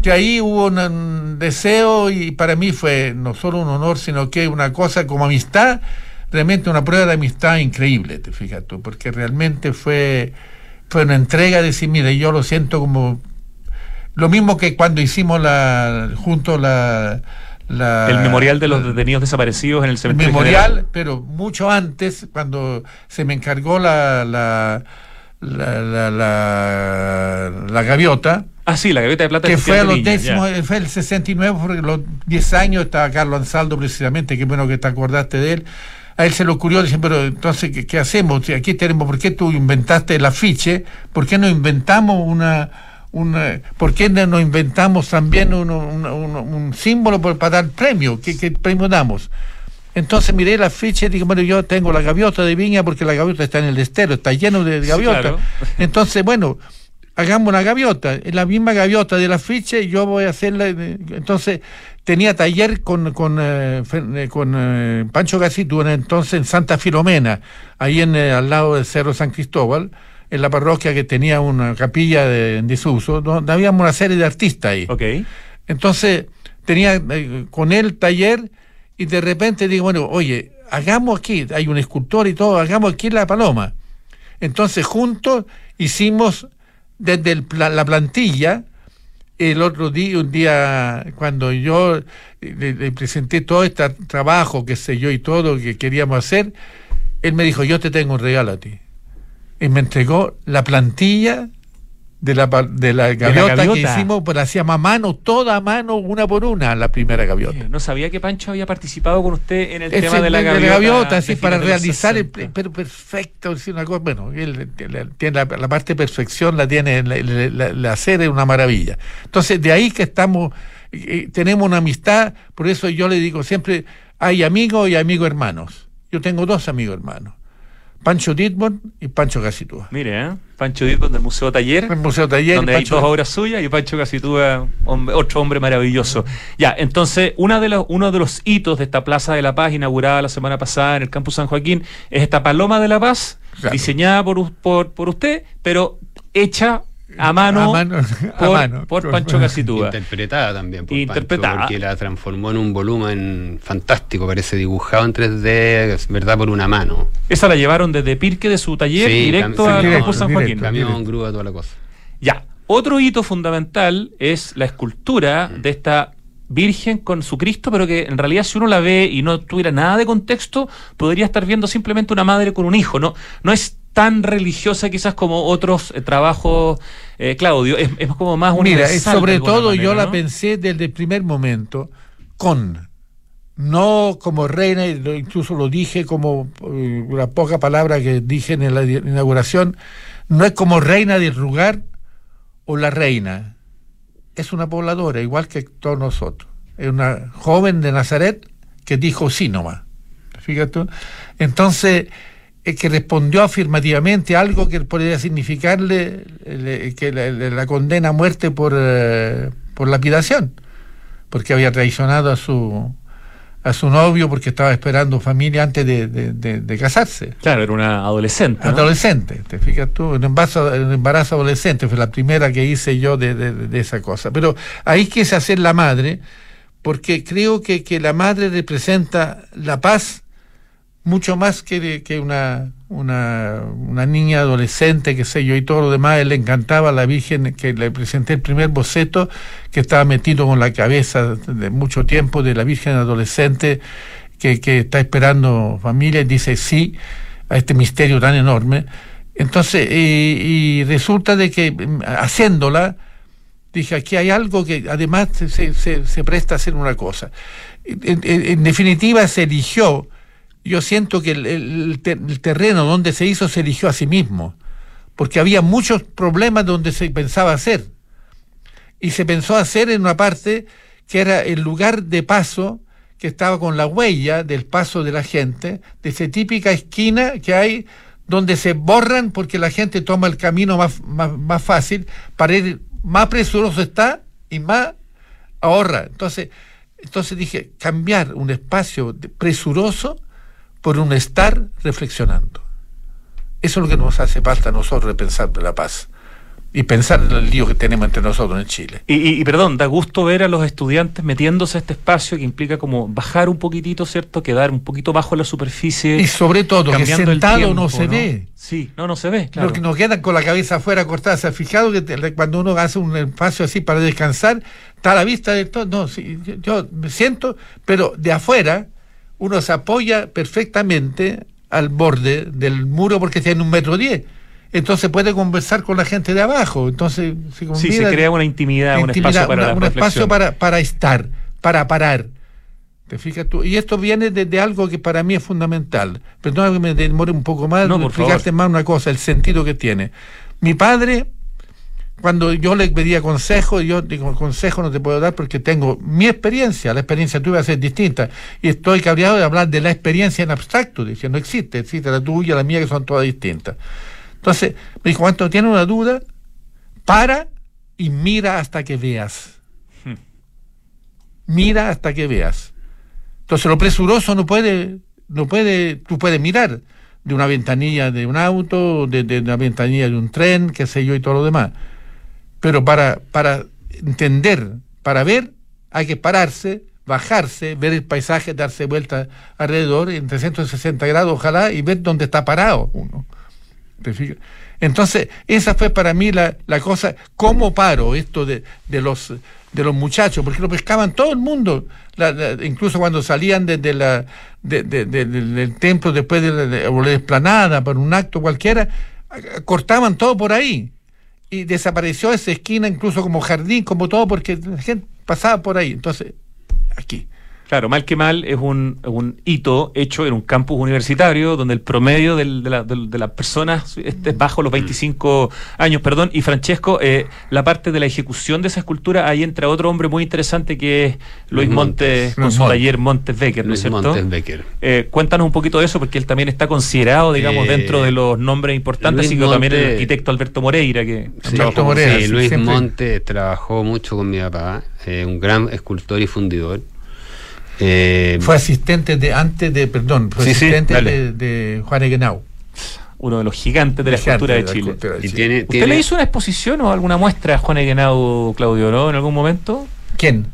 que ahí hubo un, un deseo y para mí fue no solo un honor, sino que una cosa como amistad, realmente una prueba de amistad increíble, te fijas tú, porque realmente fue, fue una entrega de decir, mire, yo lo siento como... Lo mismo que cuando hicimos la junto la... la El memorial de los detenidos desaparecidos en el el cementerio. memorial, general. pero mucho antes, cuando se me encargó la la la, la, gaviota, Ah, sí, la gaveta de plata que fue a los décimos, fue el 69, porque los 10 años estaba Carlos Ansaldo precisamente, qué bueno que te acordaste de él. A él se le ocurrió, dice, pero entonces, ¿qué, qué hacemos? Aquí tenemos, ¿por qué tú inventaste el afiche? ¿Por qué no inventamos una, una ¿por qué no inventamos también un, símbolo para dar premio? ¿Qué, qué premio damos? Entonces miré el afiche y dije, bueno, yo tengo la gaviota de viña porque la gaviota está en el estero, está lleno de Sí, gaviotas. claro. (laughs) Entonces, bueno, hagamos una gaviota, la misma gaviota del afiche, yo voy a hacerla. eh, Entonces, tenía taller con, con, eh, eh, con eh, Pancho Gasitú, en entonces en Santa Filomena, ahí en, eh, al lado del Cerro San Cristóbal, en la parroquia que tenía una capilla de, en desuso, donde habíamos una serie de artistas ahí. Ok. Entonces, tenía eh, con él taller y de repente digo, bueno, oye, hagamos aquí, hay un escultor y todo, hagamos aquí la paloma. Entonces, juntos hicimos desde el la plantilla, el otro día, un día, cuando yo le, le presenté todo este trabajo, que sé yo, y todo que queríamos hacer, él me dijo, yo te tengo un regalo a ti. Y me entregó la plantilla de la, de la gaviota, que gaviota. hicimos, pero hacíamos a mano, toda a mano, una por una, la primera gaviota. No sabía que Pancho había participado con usted en el Ese tema de la gaviota. de para fines de los realizar el 60. pero perfecto, así, una cosa, bueno, él tiene la, la parte de perfección la tiene, la, la- la- la hacer es una maravilla. Entonces, de ahí que estamos, eh, tenemos una amistad, por eso yo le digo siempre, hay amigos y amigos hermanos. Yo tengo dos amigos hermanos. Pancho Ditmond y Pancho Casitúa. Mire, ¿eh? Pancho Ditmond del Museo Taller. El Museo Taller. donde Pancho- hay dos obras suyas y Pancho Casitúa, hombre- otro hombre maravilloso. Ya, entonces, una de los, uno de los hitos de esta Plaza de la Paz, inaugurada la semana pasada en el Campus San Joaquín, es esta Paloma de la Paz, Claro. diseñada por, por, por usted, pero hecha a mano, A mano, (laughs) a por, mano. por Pancho Casitúa. Interpretada también por Interpretada. Pancho, porque la transformó en un volumen fantástico, parece dibujado en 3D, es verdad, por una mano. Esa la llevaron desde Pirque de su taller Sí, directo al directo, Campus San directo. Joaquín. Camión, grúa, toda la cosa. Ya, otro hito fundamental es la escultura de esta Virgen con su Cristo, pero que en realidad si uno la ve y no tuviera nada de contexto, podría estar viendo simplemente una madre con un hijo. No, no es tan religiosa quizás como otros eh, trabajos, eh, Claudio, es, es como más Mira, universal. es de sobre todo manera, yo la pensé desde el primer momento con, no como reina, incluso lo dije como eh, una poca palabra que dije en la inauguración, no es como reina del lugar o la reina, es una pobladora, igual que todos nosotros. Es una joven de Nazaret que dijo sí nomás. Fíjate. Entonces, eh, que respondió afirmativamente a algo que podría significarle eh, que la, la- condena a muerte por, eh, por lapidación, porque había traicionado a su a su novio porque estaba esperando familia antes de, de- de- de casarse. Claro, era una adolescente. ¿no? Adolescente, te fijas tú, un embarazo, un embarazo adolescente, fue la primera que hice yo de, de- de esa cosa. Pero ahí quise hacer la madre, porque creo que, que la madre representa la paz mucho más que, que una, una, una niña adolescente, que sé yo, y todo lo demás. Él le encantaba la Virgen que le presenté el primer boceto, que estaba metido con la cabeza de mucho tiempo de la Virgen adolescente, que, que está esperando familia, y dice sí a este misterio tan enorme. Entonces, y, y resulta de que mm, haciéndola, dije, aquí hay algo que además se, se- presta a hacer una cosa. En definitiva, se eligió, yo siento que el, el te- el terreno donde se hizo se eligió a sí mismo, porque había muchos problemas donde se pensaba hacer. Y se pensó hacer en una parte que era el lugar de paso que estaba con la huella del paso de la gente, de esa típica esquina que hay donde se borran porque la gente toma el camino más, más, más fácil para ir más presuroso está y más ahorra. Entonces, entonces dije, cambiar un espacio presuroso por un estar reflexionando. Eso es lo que nos hace falta a nosotros de pensar de la paz y pensar en el lío que tenemos entre nosotros en Chile. Y, y- y, perdón, da gusto ver a los estudiantes metiéndose a este espacio que implica como bajar un poquitito, ¿cierto? Quedar un poquito bajo la superficie. Y sobre todo que cambiando el sentado tiempo, no se ve. Sí, no, no se ve, claro. Lo que nos quedan con la cabeza afuera cortada. ¿Se ha fijado que te- cuando uno hace un espacio así para descansar, está a la vista de todo? No, sí, yo, yo me siento, pero de afuera uno se apoya perfectamente al borde del muro porque tiene un metro diez. Entonces puede conversar con la gente de abajo. Entonces se, Sí, se crea una intimidad, un espacio para una- un espacio para, para estar, para parar. ¿Te fijas tú? Y esto viene de, de algo que para mí es fundamental. Perdona que me demore un poco más, No, por explicarte favor. más una cosa, el sentido que tiene. Mi padre, cuando yo le pedía consejo, yo digo, consejo no te puedo dar porque tengo mi experiencia, la experiencia tuya va a ser distinta. Y estoy cabreado de hablar de la experiencia en abstracto, dice, no existe, existe la tuya, la mía, que son todas distintas. Entonces, me dijo, cuando tienes una duda, para y mira hasta que veas. Hmm. Mira hasta que veas. Entonces lo presuroso no puede, no puede, tú puedes mirar de una ventanilla de un auto, de, de una ventanilla de un tren, qué sé yo, y todo lo demás. Pero para, para entender, para ver, hay que pararse, bajarse, ver el paisaje, darse vuelta alrededor en 360 grados, ojalá, y ver dónde está parado uno. Entonces, esa fue para mí la, la cosa, ¿cómo paro esto de, de los de los muchachos? Porque lo pescaban todo el mundo, incluso cuando salían desde la, de- de- de- del, templo después de la, esplanada, por un acto cualquiera, cortaban todo por ahí. Y desapareció esa esquina, incluso como jardín, como todo, porque la gente pasaba por ahí. Entonces, aquí. Claro, mal que mal es un, un hito hecho en un campus universitario donde el promedio del- de, la- de las personas este, es bajo los 25 años, perdón. Y Francesco, eh, la parte de la ejecución de esa escultura, ahí entra otro hombre muy interesante que es Luis Montes, Montes. con su Montes. taller Montes Becker, ¿no es cierto? Montes Becker. Eh, cuéntanos un poquito de eso, porque él también está considerado, digamos, Eh, dentro de los nombres importantes, Luis así que también el Montes- arquitecto Alberto Moreira, que Sí, Alberto Moreira, sí, Luis siempre. Monte trabajó mucho con mi papá, eh, un gran escultor y fundidor. Eh, Fue asistente de, antes de, perdón, fue Sí, asistente de, de Juan Eguenau. uno de los gigantes de la Gigante escultura de la Chile. escultura de y tiene, ¿Usted tiene- le hizo una exposición o alguna muestra a Juan Eguenau, Claudio, no? En algún momento. ¿Quién?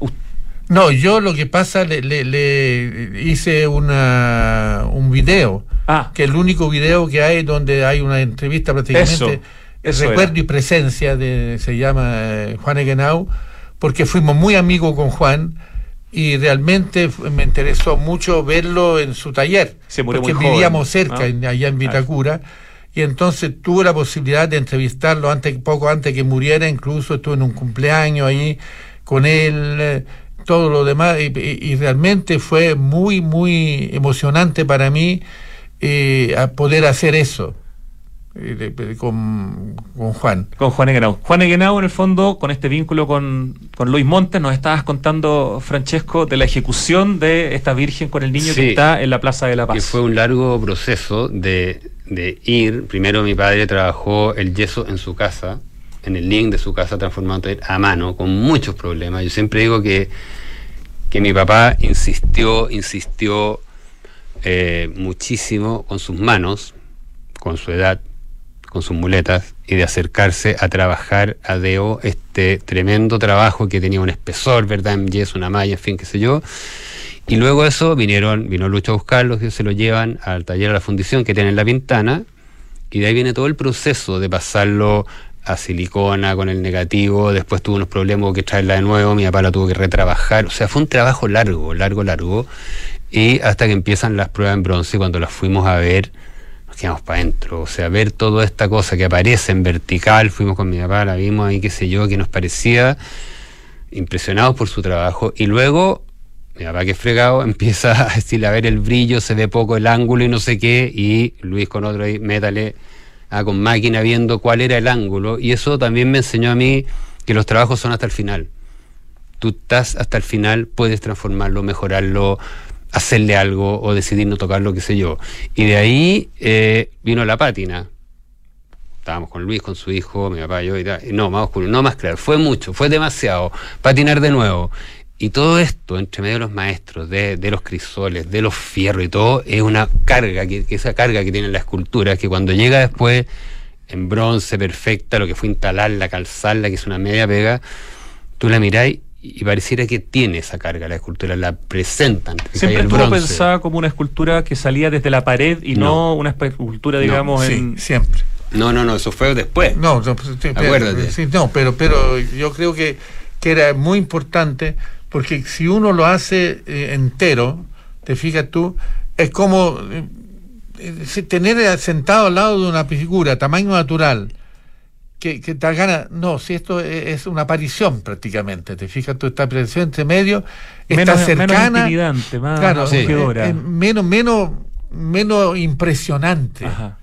No, yo lo que pasa, le, le- le hice una, un video, Ah, que es el único video que hay donde hay una entrevista prácticamente, Eso, eso recuerdo era. y presencia de, se llama eh, Juan Eguenau, porque fuimos muy amigos con Juan y realmente me interesó mucho verlo en su taller, Se murió porque muy joven, vivíamos cerca, allá en Vitacura. Y entonces tuve la posibilidad de entrevistarlo antes, poco antes que muriera, incluso estuve en un cumpleaños ahí con él, eh, todo lo demás, y, realmente fue muy, muy emocionante para mí eh, a poder hacer eso con, con Juan. con Juan Eguenau. Juan Eguenau, en el fondo, con este vínculo con, con Luis Montes, nos estabas contando, Francesco, de la ejecución de esta Virgen con el niño que está en la Plaza de la Paz. que fue un largo proceso de, de ir. Primero mi padre trabajó el yeso en su casa, en el link de su casa, transformando a mano, con muchos problemas. Yo siempre digo que, que mi papá insistió, insistió eh, muchísimo con sus manos, con su edad, con sus muletas, y de acercarse a trabajar a Deo este tremendo trabajo que tenía un espesor, ¿verdad? En yeso, una malla, en fin, qué sé yo. Y luego eso vinieron, vino Lucho a buscarlos, y se lo llevan al taller de la fundición que tiene en la Pintana, y de ahí viene todo el proceso de pasarlo a silicona con el negativo, después tuvo unos problemas, que traerla de nuevo, mi papá la tuvo que retrabajar, o sea, fue un trabajo largo, largo, largo, y hasta que empiezan las pruebas en bronce, cuando las fuimos a ver, quedamos para adentro, o sea, ver toda esta cosa que aparece en vertical, fuimos con mi papá, la vimos ahí, qué sé yo, que nos parecía impresionados por su trabajo, y luego mi papá que es fregado (laughs) empieza a decirle a ver el brillo, se ve poco el ángulo y no sé qué, y Luis con otro ahí, métale ah, con máquina viendo cuál era el ángulo, y eso también me enseñó a mí que los trabajos son hasta el final. Tú estás hasta el final, puedes transformarlo, mejorarlo, hacerle algo o decidir no tocarlo, qué sé yo. Y de ahí eh, vino la pátina. Estábamos con Luis, con su hijo, mi papá, yo y tal. No, más oscuro, no más claro. Fue mucho, fue demasiado. Patinar de nuevo. Y todo esto, entre medio de los maestros, de, de los crisoles, de los fierros y todo, es una carga, que, esa carga que tiene la escultura, que cuando llega después en bronce perfecta, lo que fue instalarla, calzarla, que es una media pega, tú la miráis y pareciera que tiene esa carga la escultura, la presentan. ¿cachai? Siempre estuvo pensada como una escultura que salía desde la pared y no, No. una escultura, No, digamos, Sí, en... siempre. No, no, no, eso fue después. No, no, pues, sí, pero- Acuérdate. sí, no, pero, pero yo creo que, que era muy importante porque si uno lo hace eh, entero, te fijas tú, es como eh, eh, tener sentado al lado de una figura tamaño natural que, que te da ganas, no, si esto es, es una aparición prácticamente, te fijas tú, está presente medio, está menos, menos cercana, intimidante, más claro, Sí. eh, eh, menos, menos, menos impresionante. Ajá.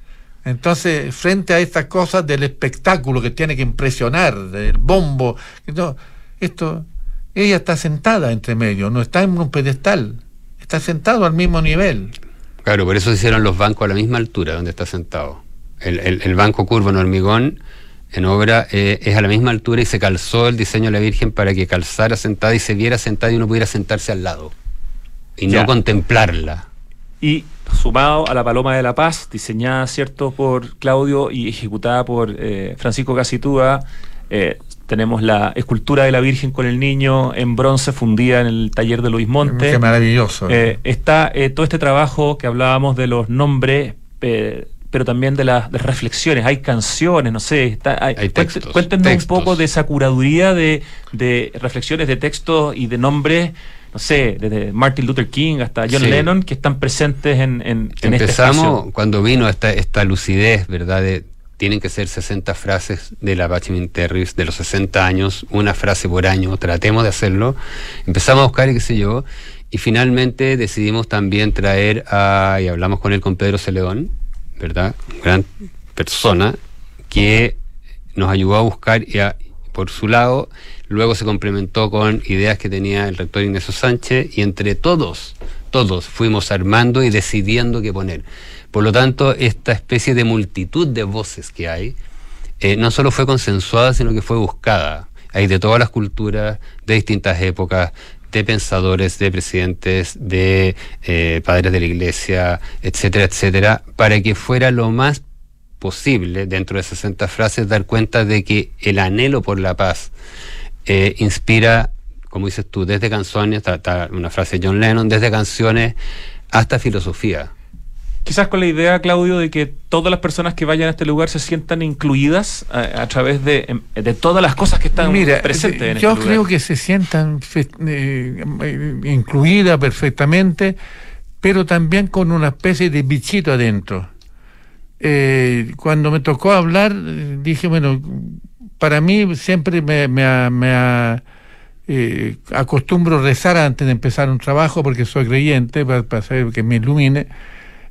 Entonces, frente a estas cosas del espectáculo que tiene que impresionar, del bombo, no, esto, ella está sentada entre medio, no está en un pedestal, está sentado al mismo nivel. Claro, por eso se hicieron los bancos a la misma altura donde está sentado. El, el- el banco curvo en hormigón en obra eh, es a la misma altura y se calzó el diseño de la Virgen para que calzara sentada y se viera sentada y uno pudiera sentarse al lado y Ya. no contemplarla. Y sumado a la Paloma de la Paz, diseñada, ¿cierto?, por Claudio y ejecutada por eh, Francisco Casitúa, eh, tenemos la escultura de la Virgen con el niño en bronce fundida en el taller de Luis Monte. Qué maravilloso. Eh, está eh, todo este trabajo que hablábamos de los nombres, eh, pero también de las de reflexiones. Hay canciones, no sé. Está, hay- textos, cuéntenos textos. un poco de esa curaduría de, de reflexiones, de textos y de nombres, no sé, desde Martin Luther King hasta John Sí. Lennon, que están presentes en, en, en este Empezamos cuando vino esta, esta lucidez, ¿verdad? De, tienen que ser 60 frases de la Bachman Terris de los 60 años, una frase por año, tratemos de hacerlo. Empezamos a buscar, y qué sé yo, Y finalmente decidimos también traer a, y hablamos con él con Pedro Celedón, ¿verdad? Gran persona que nos ayudó a buscar y por su lado, luego se complementó con ideas que tenía el rector Ignacio Sánchez y entre todos, todos fuimos armando y decidiendo qué poner. Por lo tanto, esta especie de multitud de voces que hay, eh, no solo fue consensuada, sino que fue buscada. Hay de todas las culturas, de distintas épocas, de pensadores, de presidentes, de eh, padres de la iglesia, etcétera, etcétera, para que fuera lo más posible, dentro de 60 frases, dar cuenta de que el anhelo por la paz eh, inspira, como dices tú, desde canciones, ta- ta- una frase de John Lennon, desde canciones hasta filosofía. Quizás con la idea, Claudio, de que todas las personas que vayan a este lugar se sientan incluidas a, a través de, em, de todas las cosas que están Mira, presentes en yo este lugar. creo que se sientan eh, eh, incluidas perfectamente, pero también con una especie de bichito adentro. Eh, cuando me tocó hablar, eh, dije, bueno, para mí siempre me, me, me eh, acostumbro rezar antes de empezar un trabajo porque soy creyente, para, para saber que me ilumine.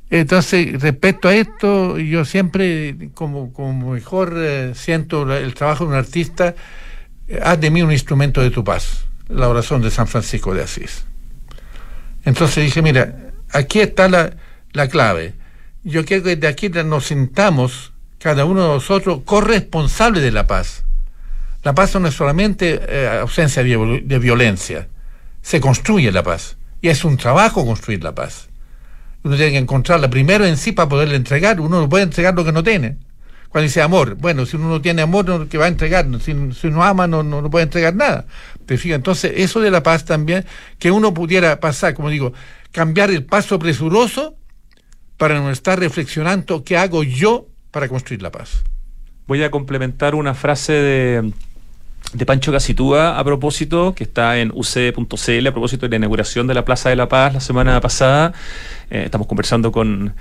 Entonces, respecto a esto, yo siempre, como, mejor eh, siento el trabajo de un artista, eh, haz de mí un instrumento de tu paz, la oración de San Francisco de Asís. Entonces dije, mira, aquí está la, la clave. Yo quiero que de aquí nos sintamos, cada uno de nosotros, corresponsables de la paz. La paz no es solamente eh, ausencia de violencia, se construye la paz. Y es un trabajo construir la paz. Uno tiene que encontrarla primero en sí para poderla entregar. Uno no puede entregar lo que no tiene. Cuando dice amor, bueno, si uno no tiene amor, no, ¿qué va a entregar? Si, si uno ama, no, no, no puede entregar nada. Te entonces, eso de la paz también, que uno pudiera pasar, como digo, cambiar el paso presuroso para no estar reflexionando qué hago yo para construir la paz. Voy a complementar una frase de, de Pancho Casitúa a propósito, que está en uc.cl a propósito de la inauguración de la Plaza de la Paz la semana pasada. Eh, estamos conversando con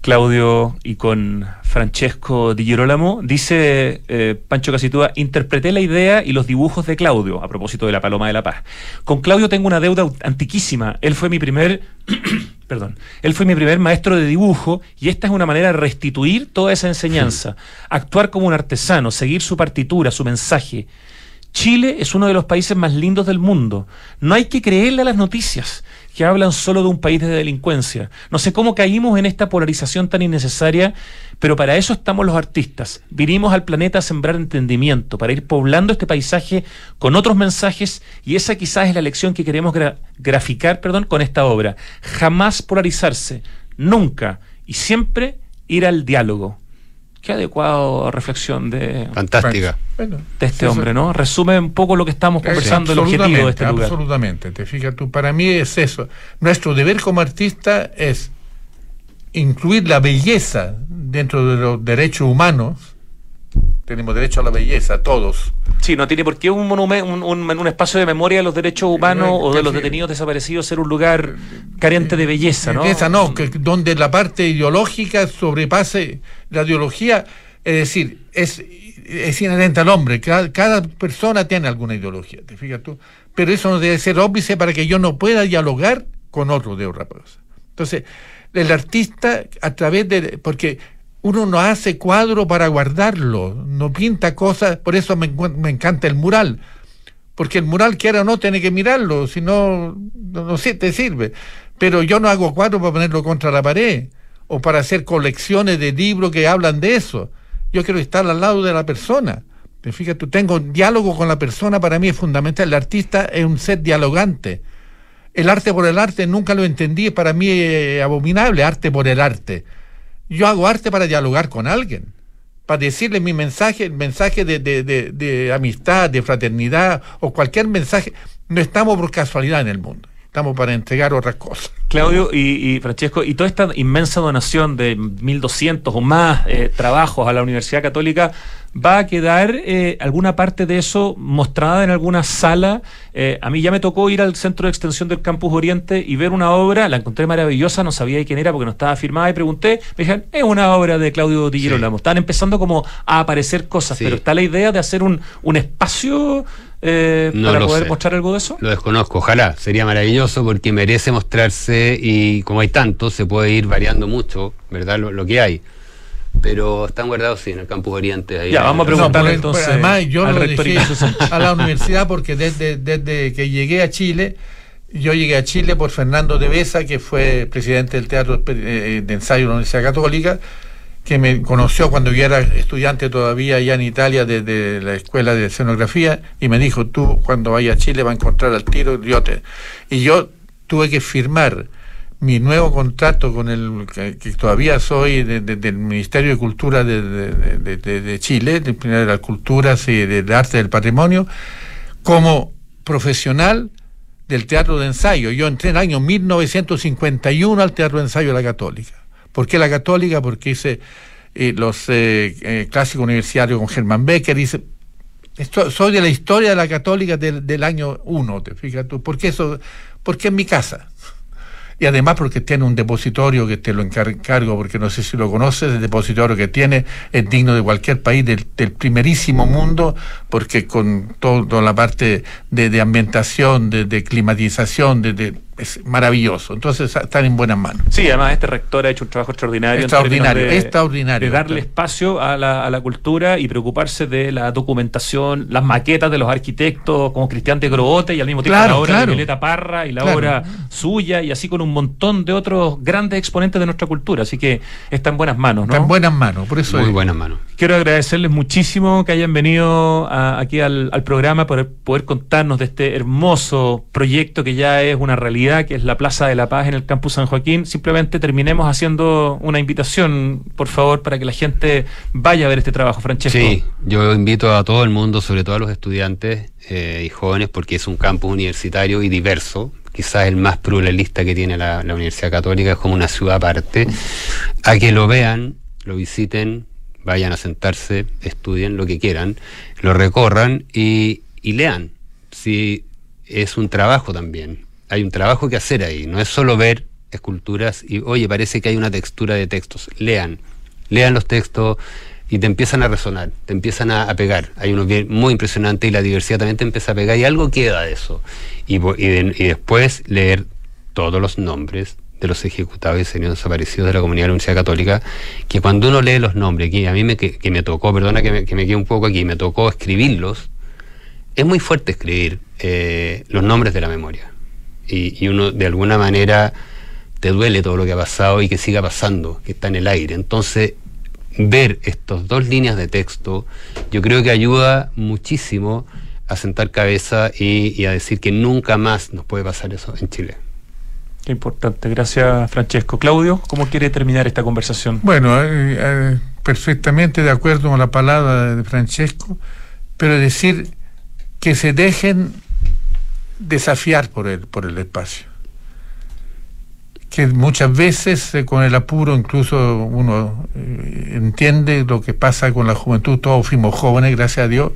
Claudio y con Francesco Di Girolamo. Dice eh, Pancho Casitúa, interpreté la idea y los dibujos de Claudio a propósito de la Paloma de la Paz. Con Claudio tengo una deuda antiquísima. Él fue mi primer (coughs) perdón, él fue mi primer maestro de dibujo y esta es una manera de restituir toda esa enseñanza, actuar como un artesano, seguir su partitura, su mensaje. Chile es uno de los países más lindos del mundo. No hay que creerle a las noticias que hablan solo de un país de delincuencia. No sé cómo caímos en esta polarización tan innecesaria, pero para eso estamos los artistas. Vinimos al planeta a sembrar entendimiento, para ir poblando este paisaje con otros mensajes y esa quizás es la lección que queremos gra- graficar perdón, con esta obra. Jamás polarizarse, nunca y siempre ir al diálogo. Qué adecuado reflexión de, Fantástica. De este hombre, ¿no? Resume un poco lo que estamos conversando, el objetivo de este lugar. Absolutamente, te fijas tú, para mí es eso. Nuestro deber como artista es incluir la belleza dentro de los derechos humanos. Tenemos derecho a la belleza, todos. Sí, no tiene por qué un, monumen- un, un- un espacio de memoria de los derechos humanos Eh, o de los detenidos desaparecidos ser un lugar carente de belleza, ¿no? Belleza no, que donde la parte ideológica sobrepase la ideología, es decir, es, es inherente al hombre. Cada, cada persona tiene alguna ideología, ¿te fijas tú? Pero eso no debe ser óbice para que yo no pueda dialogar con otro de otra cosa. Entonces, el artista, a través de. Porque uno no hace cuadro para guardarlo, no pinta cosas, por eso me, encanta el mural. Porque el mural, quiera o no, tiene que mirarlo, si no, no, te sirve. Pero yo no hago cuadros para ponerlo contra la pared o para hacer colecciones de libros que hablan de eso. Yo quiero estar al lado de la persona. Te fijas, tú tengo un diálogo con la persona, para mí es fundamental. El artista es un ser dialogante. El arte por el arte nunca lo entendí, para mí es abominable, arte por el arte. Yo hago arte para dialogar con alguien, para decirle mi mensaje, el mensaje de, de- de- amistad, de fraternidad o cualquier mensaje. No estamos por casualidad en el mundo, estamos para entregar otras cosas. Claudio y, y Francesco, y toda esta inmensa donación de 1.200 o más eh, trabajos a la Universidad Católica, ¿Va a quedar eh, alguna parte de eso mostrada en alguna sala? Eh, a mí ya me tocó ir al centro de extensión del Campus Oriente y ver una obra, la encontré maravillosa, no sabía de quién era porque no estaba firmada y pregunté, me dijeron, es una obra de Claudio Di Girolamo. Están empezando como a aparecer cosas, Sí. pero está la idea de hacer un, un espacio eh, No para poder sé. mostrar algo de eso. Lo desconozco, ojalá, sería maravilloso porque merece mostrarse y como hay tantos, se puede ir variando mucho, ¿verdad? Lo, lo que hay. Pero están guardados, sí, en el Campus Oriente. Ahí Ya, vamos a preguntarle entonces además, yo al lo dejé a la universidad porque desde, desde que llegué a Chile, yo llegué a Chile por Fernando de Besa, que fue presidente del Teatro eh, de Ensayo de la Universidad Católica, que me conoció cuando yo era estudiante todavía allá en Italia desde la escuela de escenografía y me dijo, tú cuando vayas a Chile vas a encontrar al tiro, yo te... Y yo tuve que firmar mi nuevo contrato con el que, todavía soy de- de- del Ministerio de Cultura de, de- Chile, de las culturas y del arte del patrimonio, como profesional del teatro de ensayo. Yo entré en el año 1951 al teatro de ensayo de la Católica. ¿Por qué la Católica? Porque hice eh, los eh, eh, clásicos universitarios con Germán Becker, hice esto- soy de la historia de la católica del, del año 1, te fijas tú. ¿Por qué eso? Porque es mi casa. Y además porque tiene un depositorio que te lo encar- encargo, porque no sé si lo conoces, el depositorio que tiene es digno de cualquier país del, primerísimo mundo, porque con toda la parte de, ambientación, de, climatización, de- es maravilloso. Entonces están en buenas manos. Sí, además este rector ha hecho un trabajo extraordinario. Extraordinario, de- extraordinario, De darle espacio a la, a la cultura y preocuparse de la documentación, las maquetas de los arquitectos como Cristian de Grote y al mismo tiempo Claro, la obra claro. de Violeta Parra y la Claro. obra suya y así con un montón de otros grandes exponentes de nuestra cultura. Así que está en buenas manos, ¿no? Está en buenas manos. Por eso Muy es- buenas manos. Quiero agradecerles muchísimo que hayan venido a- aquí al, al programa para poder contarnos de este hermoso proyecto que ya es una realidad, que es la Plaza de la Paz en el Campus San Joaquín. Simplemente terminemos haciendo una invitación, por favor, para que la gente vaya a ver este trabajo, Francesco. Sí, yo invito a todo el mundo, sobre todo a los estudiantes eh, y jóvenes, porque es un campus universitario y diverso, quizás el más pluralista que tiene la, Universidad Católica, es como una ciudad aparte, a que lo vean, lo visiten, vayan a sentarse, estudien lo que quieran, lo recorran y, y lean. Si es un trabajo también, hay un trabajo que hacer ahí, no es solo ver esculturas y, oye, parece que hay una textura de textos, lean, lean los textos y te empiezan a resonar, te empiezan a, pegar. Hay unos bien muy impresionantes y la diversidad también te empieza a pegar y algo queda de eso. Y, después leer todos los nombres de los ejecutados y señores desaparecidos de la comunidad de la Universidad Católica, que cuando uno lee los nombres, que a mí me, que, que me tocó, perdona que me, que me quede un poco aquí, me tocó escribirlos, es muy fuerte escribir eh, los nombres de la memoria. Y, y uno de alguna manera te duele todo lo que ha pasado y que siga pasando, que está en el aire. Entonces, ver estas dos líneas de texto, yo creo que ayuda muchísimo a sentar cabeza y, y a decir que nunca más nos puede pasar eso en Chile. Qué importante. Gracias, Francesco. Claudio, ¿cómo quiere terminar esta conversación? Bueno, eh, eh, perfectamente de acuerdo con la palabra de Francesco, pero decir que se dejen desafiar por el, por el espacio. Que muchas veces eh, con el apuro incluso uno eh, entiende lo que pasa con la juventud, todos fuimos jóvenes, gracias a Dios.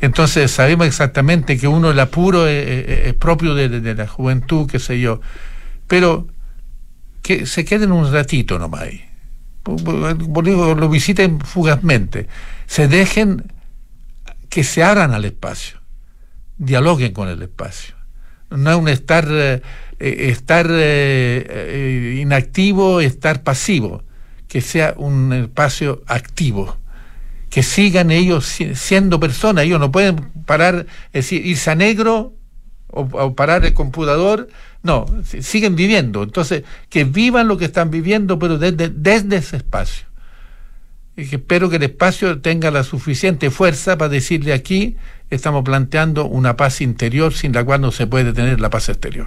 Entonces sabemos exactamente que uno el apuro es, es- propio de, la juventud, qué sé yo. Pero que se queden un ratito nomás ahí lo visiten fugazmente, se dejen que se abran al espacio, dialoguen con el espacio. No es un estar, eh, eh, estar eh, eh, inactivo, estar pasivo, que sea un espacio activo, que sigan ellos si- siendo personas, ellos no pueden parar, es decir, irse a negro o, o parar el computador, no, si- siguen viviendo. Entonces, que vivan lo que están viviendo, pero desde, desde ese espacio. Espero que el espacio tenga la suficiente fuerza para decirle aquí estamos planteando una paz interior sin la cual no se puede tener la paz exterior.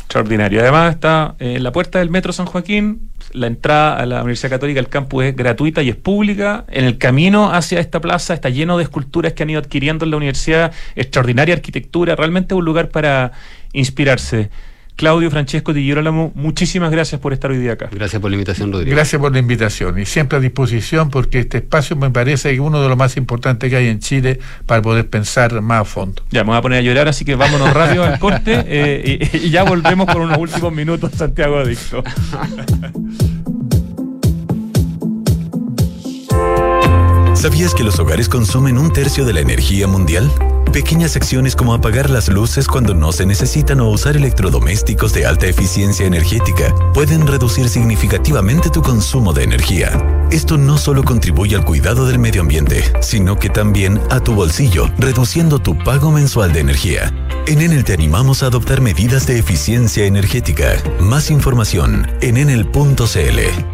Extraordinario. Además está eh, en la puerta del Metro San Joaquín, la entrada a la Universidad Católica, el campus es gratuita y es pública. En el camino hacia esta plaza está lleno de esculturas que han ido adquiriendo en la universidad, extraordinaria arquitectura, realmente un lugar para inspirarse. Claudio Francesco Di Girolamo, muchísimas gracias por estar hoy día acá. Gracias por la invitación, Rodrigo. Gracias por la invitación y siempre a disposición porque este espacio me parece que es uno de los más importantes que hay en Chile para poder pensar más a fondo. Ya, me voy a poner a llorar, así que vámonos rápido al corte eh, y, y ya volvemos por unos últimos minutos, Santiago Adicto. ¿Sabías que los hogares consumen un tercio de la energía mundial? Pequeñas acciones como apagar las luces cuando no se necesitan o usar electrodomésticos de alta eficiencia energética pueden reducir significativamente tu consumo de energía. Esto no solo contribuye al cuidado del medio ambiente, sino que también a tu bolsillo, reduciendo tu pago mensual de energía. En Enel te animamos a adoptar medidas de eficiencia energética. Más información en enel.cl.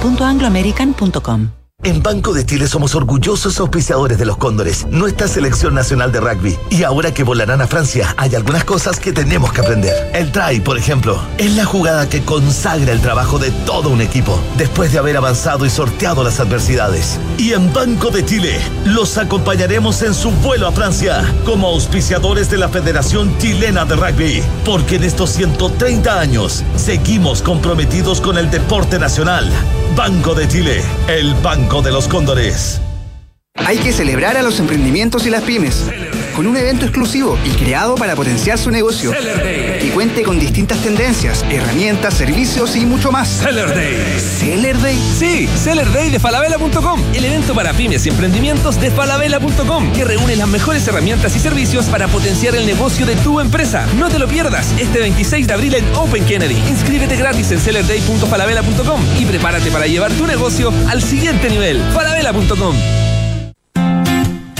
chile.angloamerican.com. En Banco de Chile somos orgullosos auspiciadores de los Cóndores, nuestra selección nacional de rugby. Y ahora que volarán a Francia, hay algunas cosas que tenemos que aprender. El try, por ejemplo, es la jugada que consagra el trabajo de todo un equipo, después de haber avanzado y sorteado las adversidades. Y en Banco de Chile, los acompañaremos en su vuelo a Francia, como auspiciadores de la Federación Chilena de Rugby. Porque en estos 130 años, seguimos comprometidos con el deporte nacional. Banco de Chile, el Banco de los Cóndores. Hay que celebrar a los emprendimientos y las pymes con un evento exclusivo y creado para potenciar su negocio y cuente con distintas tendencias, herramientas, servicios y mucho más. Seller Day. ¿Seller Day? Sí, Seller Day de falabella.com, el evento para pymes y emprendimientos de falabella.com, que reúne las mejores herramientas y servicios para potenciar el negocio de tu empresa. No te lo pierdas, este 26 de abril en Open Kennedy. Inscríbete gratis en sellerday.falabella.com y prepárate para llevar tu negocio al siguiente nivel. falabella.com.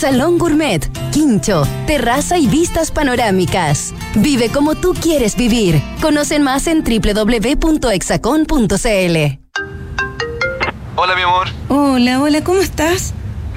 salón gourmet, quincho, terraza y vistas panorámicas. Vive como tú quieres vivir. Conocen más en www.exacon.cl. Hola, mi amor. Hola, hola, ¿cómo estás?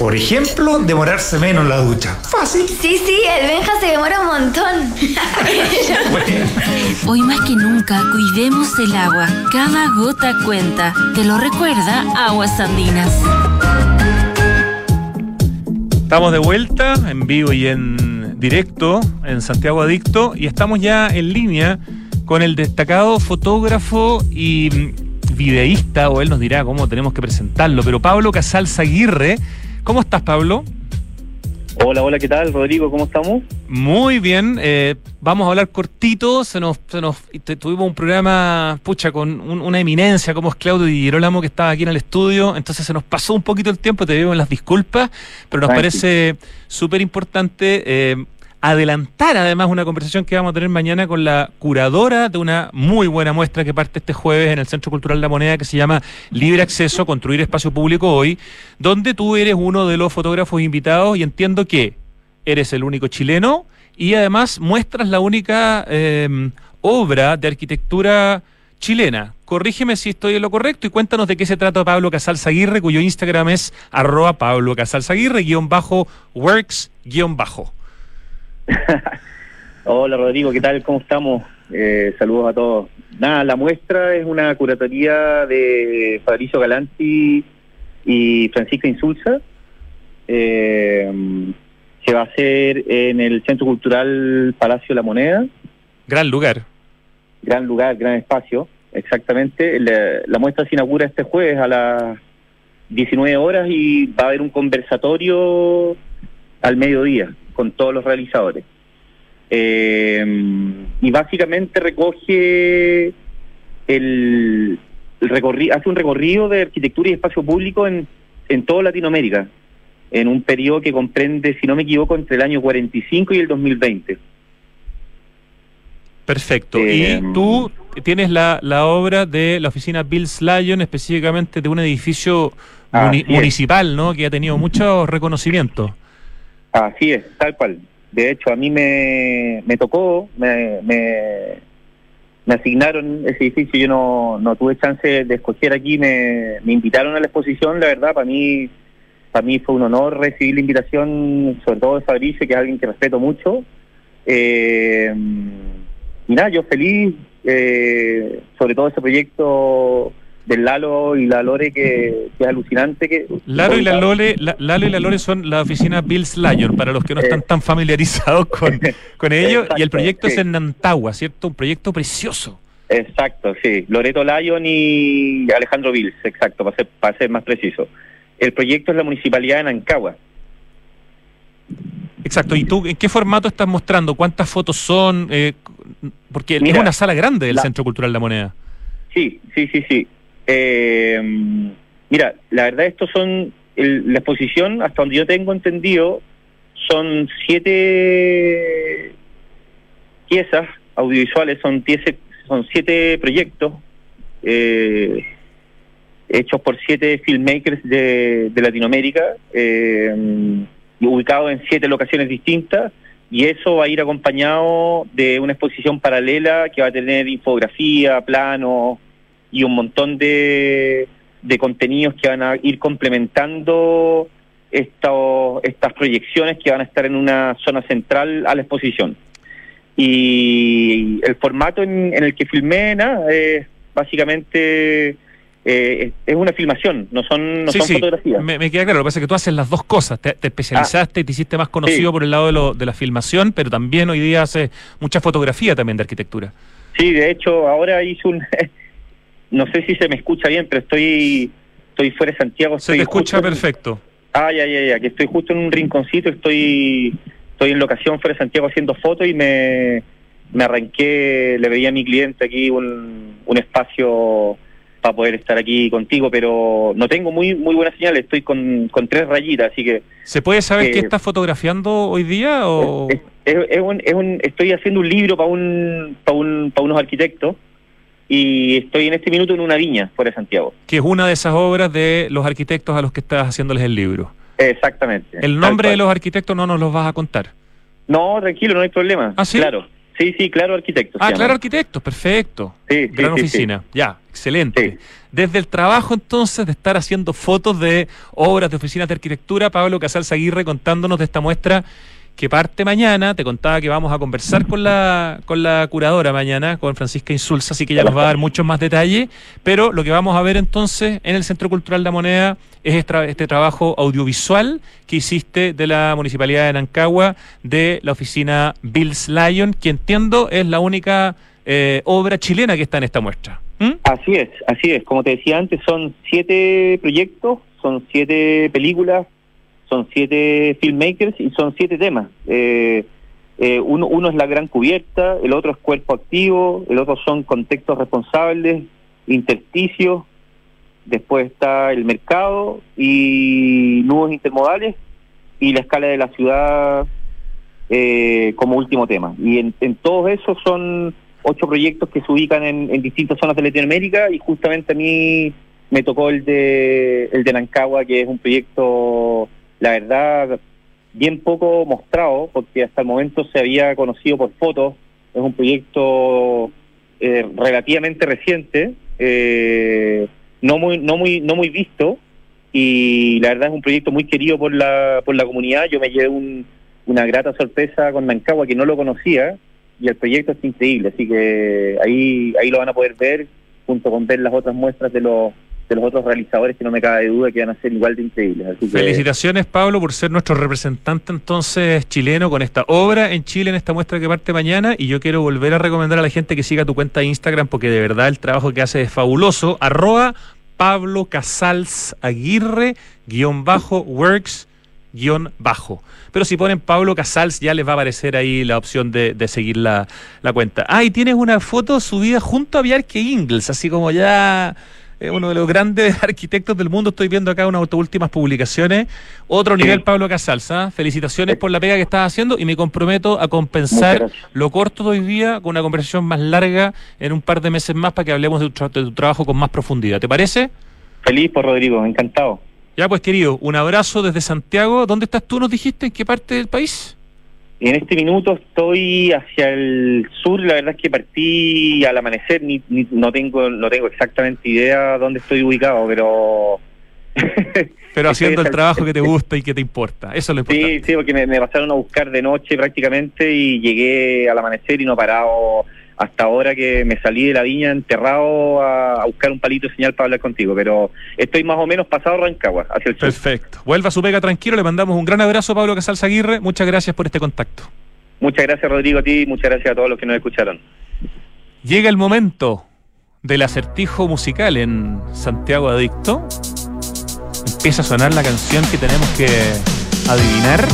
Por ejemplo, demorarse menos en la ducha. Fácil. Sí, sí, el Benja se demora un montón. (laughs) Hoy más que nunca, cuidemos el agua. Cada gota cuenta. Te lo recuerda Aguas Andinas. Estamos de vuelta en vivo y en directo en Santiago Adicto y estamos ya en línea con el destacado fotógrafo y mm, videísta, o él nos dirá cómo tenemos que presentarlo, pero Pablo Casal Aguirre. ¿Cómo estás, Pablo? Hola, hola, ¿qué tal, Rodrigo? ¿Cómo estamos? Muy bien, eh, vamos a hablar cortito. Se nos, se nos te- tuvimos un programa, pucha, con un- una eminencia como es Claudio Di Girolamo que estaba aquí en el estudio. Entonces se nos pasó un poquito el tiempo, te debemos las disculpas, pero nos Tranqui. parece súper importante eh, adelantar además una conversación que vamos a tener mañana con la curadora de una muy buena muestra que parte este jueves en el Centro Cultural La Moneda que se llama Libre Acceso, Construir Espacio Público Hoy, donde tú eres uno de los fotógrafos invitados y entiendo que eres el único chileno y además muestras la única eh, obra de arquitectura chilena. Corrígeme si estoy en lo correcto y cuéntanos de qué se trata Pablo Casals Aguirre, cuyo Instagram es arroba Pablo Casals Aguirre, guion bajo, works, bajo. (laughs) Hola Rodrigo, ¿qué tal? ¿Cómo estamos? Eh, saludos a todos. Nada, la muestra es una curatoría de Fabricio Galanti y Francisca Insulza. Eh, se va a hacer en el Centro Cultural Palacio la Moneda. Gran lugar. Gran lugar, gran espacio, exactamente. La, la muestra se inaugura este jueves a las 19 horas y va a haber un conversatorio al mediodía con todos los realizadores. Eh, y básicamente recoge el, el recorrido, hace un recorrido de arquitectura y espacio público en, en toda Latinoamérica, en un periodo que comprende, si no me equivoco, entre el año 45 y el 2020. Perfecto. Eh, y tú tienes la, la obra de la oficina Bills Lyon, específicamente de un edificio muni- municipal, ¿no? Que ha tenido mucho reconocimiento. Así es, tal cual. De hecho, a mí me, me tocó, me, me, asignaron ese edificio, yo no, no tuve chance de escoger aquí, me, me invitaron a la exposición, la verdad, para mí para mí fue un honor recibir la invitación, sobre todo de Fabricio, que es alguien que respeto mucho. Eh, y nada, yo feliz, eh, sobre todo ese proyecto del Lalo y la Lore, que, que es alucinante. que Lalo y la Lole, la- Lalo y la Lore son la oficina Bills Lyon, para los que no están tan familiarizados con, con ello. y el proyecto es en Nantagua, ¿cierto? Un proyecto precioso. Exacto, sí. Loreto Lyon y Alejandro Vils, exacto, para ser, para ser más preciso. El proyecto es la municipalidad de Nancagua. Exacto. ¿Y tú en qué formato estás mostrando? ¿Cuántas fotos son? Eh, porque es una sala grande del la- Centro Cultural La Moneda. Sí, sí, sí, sí. Eh, mira, la verdad estos son, el- la exposición, hasta donde yo tengo entendido, son siete piezas audiovisuales, son, son siete proyectos eh, hechos por siete filmmakers de, Latinoamérica, eh, ubicados en siete locaciones distintas, y eso va a ir acompañado de una exposición paralela que va a tener infografía, planos y un montón de, de contenidos que van a ir complementando estos, estas proyecciones que van a estar en una zona central a la exposición. Y el formato en, en el que filmé, nada, es básicamente eh, es- una filmación, no son, no sí, son sí, fotografías. me, me queda claro. Lo que pasa es que tú haces las dos cosas. Te, te especializaste y te hiciste más conocido sí. por el lado de, lo- de la filmación, pero también hoy día haces mucha fotografía también de arquitectura. Sí, de hecho, ahora hice un... (laughs) no sé si se me escucha bien, pero estoy estoy fuera de Santiago. Se te escucha justo perfecto. Ah, ya, ya, ya, que estoy justo en un rinconcito, estoy estoy en locación fuera de Santiago haciendo fotos y me, me arranqué, le pedí a mi cliente aquí un, un espacio para poder estar aquí contigo, pero no tengo muy muy buena señal, estoy con, con tres rayitas, así que ¿Se puede saber Eh, qué estás fotografiando hoy día? O... es, es un, es un- estoy haciendo un libro para un, para un, para unos arquitectos y estoy en este minuto en una viña fuera de Santiago. que es una de esas obras de los arquitectos a los que estás haciéndoles el libro. Exactamente. El nombre de los arquitectos no nos los vas a contar. No, tranquilo, no hay problema. ¿Ah, sí? Claro. Sí, sí, claro, arquitecto. se Ah, claro, arquitectos, perfecto. Sí, Gran sí, oficina. Ya, excelente. Desde el trabajo entonces de estar haciendo fotos de obras de oficinas de arquitectura, Pablo Casals Aguirre contándonos de esta muestra que parte mañana. Te contaba que vamos a conversar con la, con la curadora mañana, con Francisca Insulza, así que ella nos va a dar muchos más detalles. Pero lo que vamos a ver entonces en el Centro Cultural La Moneda es este, este trabajo audiovisual que hiciste de la Municipalidad de Nancagua, de la oficina Bills Lyon, que entiendo es la única eh, obra chilena que está en esta muestra. ¿Mm? Así es, así es. Como te decía antes, son siete proyectos, son siete películas, son siete filmmakers y son siete temas. Eh, eh, uno, uno es la gran cubierta, el otro es cuerpo activo, el otro son contextos responsables, intersticios, después está el mercado y nudos intermodales y la escala de la ciudad eh, como último tema. Y en, en todos esos son ocho proyectos que se ubican en, distintas zonas de Latinoamérica y justamente a mí me tocó el de el de Nancagua, que es un proyecto, la verdad, bien poco mostrado, porque hasta el momento se había conocido por fotos. Es un proyecto eh, relativamente reciente, eh, no muy, no muy, no muy visto, y la verdad es un proyecto muy querido por la, por la comunidad. Yo me llevé un- una grata sorpresa con Nancagua que no lo conocía, y el proyecto es increíble, así que ahí, ahí lo van a poder ver, junto con ver las otras muestras de los de los otros realizadores que no me cabe duda que van a ser igual de increíbles. Felicitaciones, Pablo, por ser nuestro representante entonces chileno con esta obra en Chile, en esta muestra que parte mañana. Y yo quiero volver a recomendar a la gente que siga tu cuenta de Instagram porque de verdad el trabajo que hace es fabuloso. Arroba Pablo Casals Aguirre, guion bajo, works, guion bajo. Pero si ponen Pablo Casals ya les va a aparecer ahí la opción de, de seguir la, la cuenta. Ah, y tienes una foto subida junto a Bjarke Ingels, así como ya eh, uno de los grandes (laughs) arquitectos del mundo. Estoy viendo acá unas últimas publicaciones. Otro nivel, Pablo Casals. Felicitaciones por la pega que estás haciendo y me comprometo a compensar lo corto de hoy día con una conversación más larga en un par de meses más para que hablemos de tu, de tu trabajo con más profundidad. ¿Te parece? Feliz por Rodrigo, encantado. Ya pues querido, un abrazo desde Santiago. ¿Dónde estás tú? ¿Nos dijiste? ¿En qué parte del país? En este minuto estoy hacia el sur, la verdad es que partí al amanecer, ni, ni- no tengo no tengo exactamente idea dónde estoy ubicado, pero (laughs) Pero haciendo el trabajo que te gusta y que te importa. Eso es lo importante. sí, sí, porque me, me pasaron a buscar de noche prácticamente y llegué al amanecer y no he parado hasta ahora que me salí de la viña enterrado a, a buscar un palito de señal para hablar contigo, pero estoy más o menos pasado Rancagua, hacia el sur. Perfecto. Vuelva a su pega tranquilo. Le mandamos un gran abrazo a Pablo Casals Aguirre. Muchas gracias por este contacto. Muchas gracias Rodrigo a ti, muchas gracias a todos los que nos escucharon. Llega el momento del acertijo musical en Santiago Adicto. Empieza a sonar la canción que tenemos que adivinar.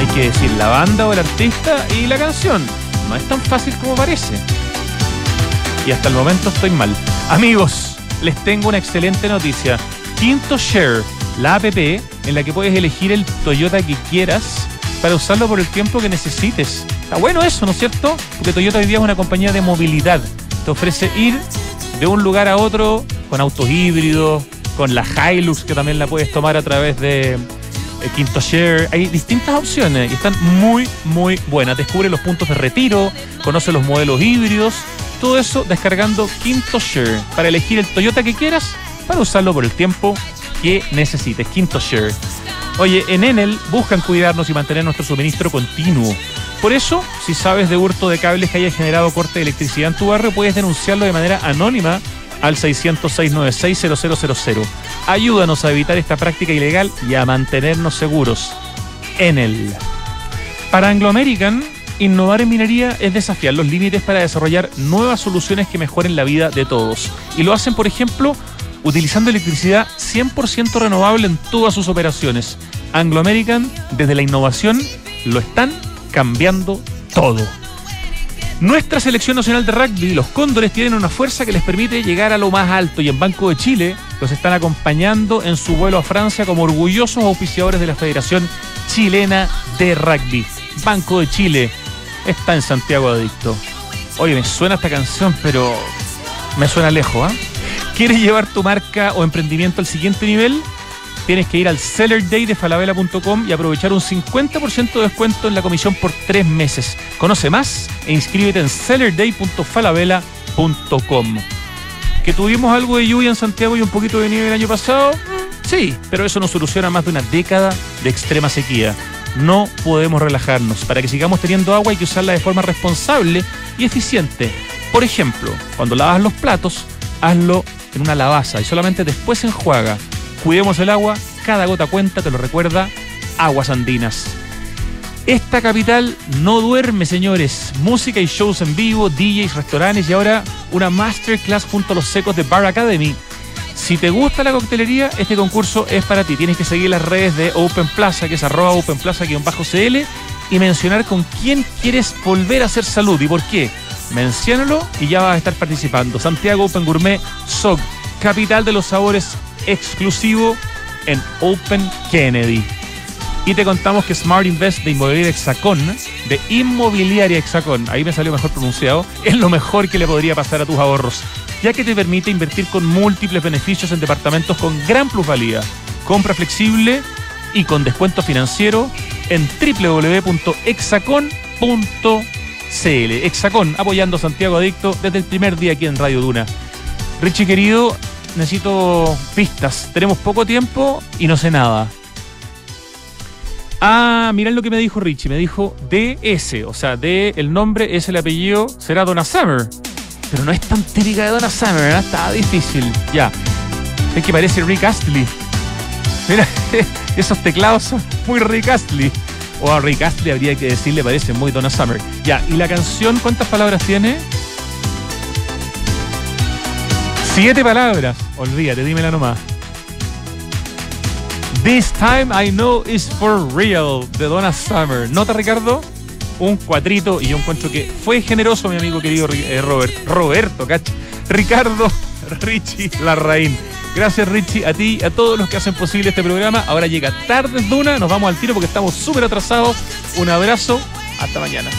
Hay que decir la banda o el artista y la canción. No es tan fácil como parece. Y hasta el momento estoy mal. Amigos, les tengo una excelente noticia. Quinto Share, la app en la que puedes elegir el Toyota que quieras para usarlo por el tiempo que necesites. Está bueno eso, ¿no es cierto? Porque Toyota hoy día es una compañía de movilidad. Te ofrece ir de un lugar a otro con autos híbridos, con la Hilux que también la puedes tomar a través de eh, Quinto Share. Hay distintas opciones y están muy, muy buenas. Descubre los puntos de retiro, conoce los modelos híbridos. Todo eso descargando Quinto Share para elegir el Toyota que quieras para usarlo por el tiempo que necesites. Quinto Share. Oye, en Enel buscan cuidarnos y mantener nuestro suministro continuo. Por eso, si sabes de hurto de cables que haya generado corte de electricidad en tu barrio, puedes denunciarlo de manera anónima al 600-696-0000. Ayúdanos a evitar esta práctica ilegal y a mantenernos seguros. Enel. Para Anglo American, innovar en minería es desafiar los límites para desarrollar nuevas soluciones que mejoren la vida de todos. Y lo hacen, por ejemplo, utilizando electricidad 100% renovable en todas sus operaciones. Anglo American, desde la innovación, lo están cambiando todo. Nuestra selección nacional de rugby, los Cóndores, tienen una fuerza que les permite llegar a lo más alto y en Banco de Chile los están acompañando en su vuelo a Francia como orgullosos auspiciadores de la Federación Chilena de Rugby. Banco de Chile está en Santiago Adicto. Oye, me suena esta canción, pero me suena lejos, ¿ah? ¿Quieres llevar tu marca o emprendimiento al siguiente nivel? Tienes que ir al Seller Day de falabella.com y aprovechar un 50% de descuento en la comisión por tres meses. Conoce más e inscríbete en sellerday.falabella.com. ¿Que tuvimos algo de lluvia en Santiago y un poquito de nieve el año pasado? Sí, pero eso no soluciona más de una década de extrema sequía. No podemos relajarnos. Para que sigamos teniendo agua hay que usarla de forma responsable y eficiente. Por ejemplo, cuando lavas los platos, hazlo en una lavaza y solamente después enjuaga. Cuidemos el agua, cada gota cuenta, te lo recuerda Aguas Andinas. Esta capital no duerme, señores. Música y shows en vivo, DJs, restaurantes y ahora una masterclass junto a los secos de Bar Academy. Si te gusta la coctelería, este concurso es para ti. Tienes que seguir las redes de Open Plaza, que es arroba openplaza-cl, y mencionar con quién quieres volver a hacer salud y por qué. Menciónalo y ya vas a estar participando. Santiago Open Gourmet SOG, capital de los sabores exclusivo en Open Kennedy. Y te contamos que Smart Invest de Inmobiliaria Hexacón, de Inmobiliaria Hexacón, ahí me salió mejor pronunciado, (laughs) es lo mejor que le podría pasar a tus ahorros, ya que te permite invertir con múltiples beneficios en departamentos con gran plusvalía, compra flexible y con descuento financiero en www.hexacon.cl. Exacon, apoyando a Santiago Adicto desde el primer día aquí en Radio Duna. Richie querido, necesito pistas. Tenemos poco tiempo y no sé nada. Ah, mirá lo que me dijo Richie. Me dijo DS, o sea, D, el nombre es el apellido, será Donna Summer. Pero no es tan típica de Donna Summer, ¿verdad? Está difícil. Ya. Es que parece Rick Astley. Mira, (laughs) esos teclados son muy Rick Astley. O a Rick Astley habría que decirle, parece muy Donna Summer. Ya, ¿y la canción cuántas palabras tiene? Siete palabras. Olvídate, dímela nomás. This time I know is for real, de Donna Summer. ¿Nota, Ricardo? Un cuatrito y yo encuentro que fue generoso mi amigo querido eh, Robert, Roberto, ¿cach? Ricardo (laughs) Richie Larraín. Gracias Richie, a ti, a todos los que hacen posible este programa. Ahora llega Tardes Duna, nos vamos al tiro porque estamos súper atrasados. Un abrazo, hasta mañana.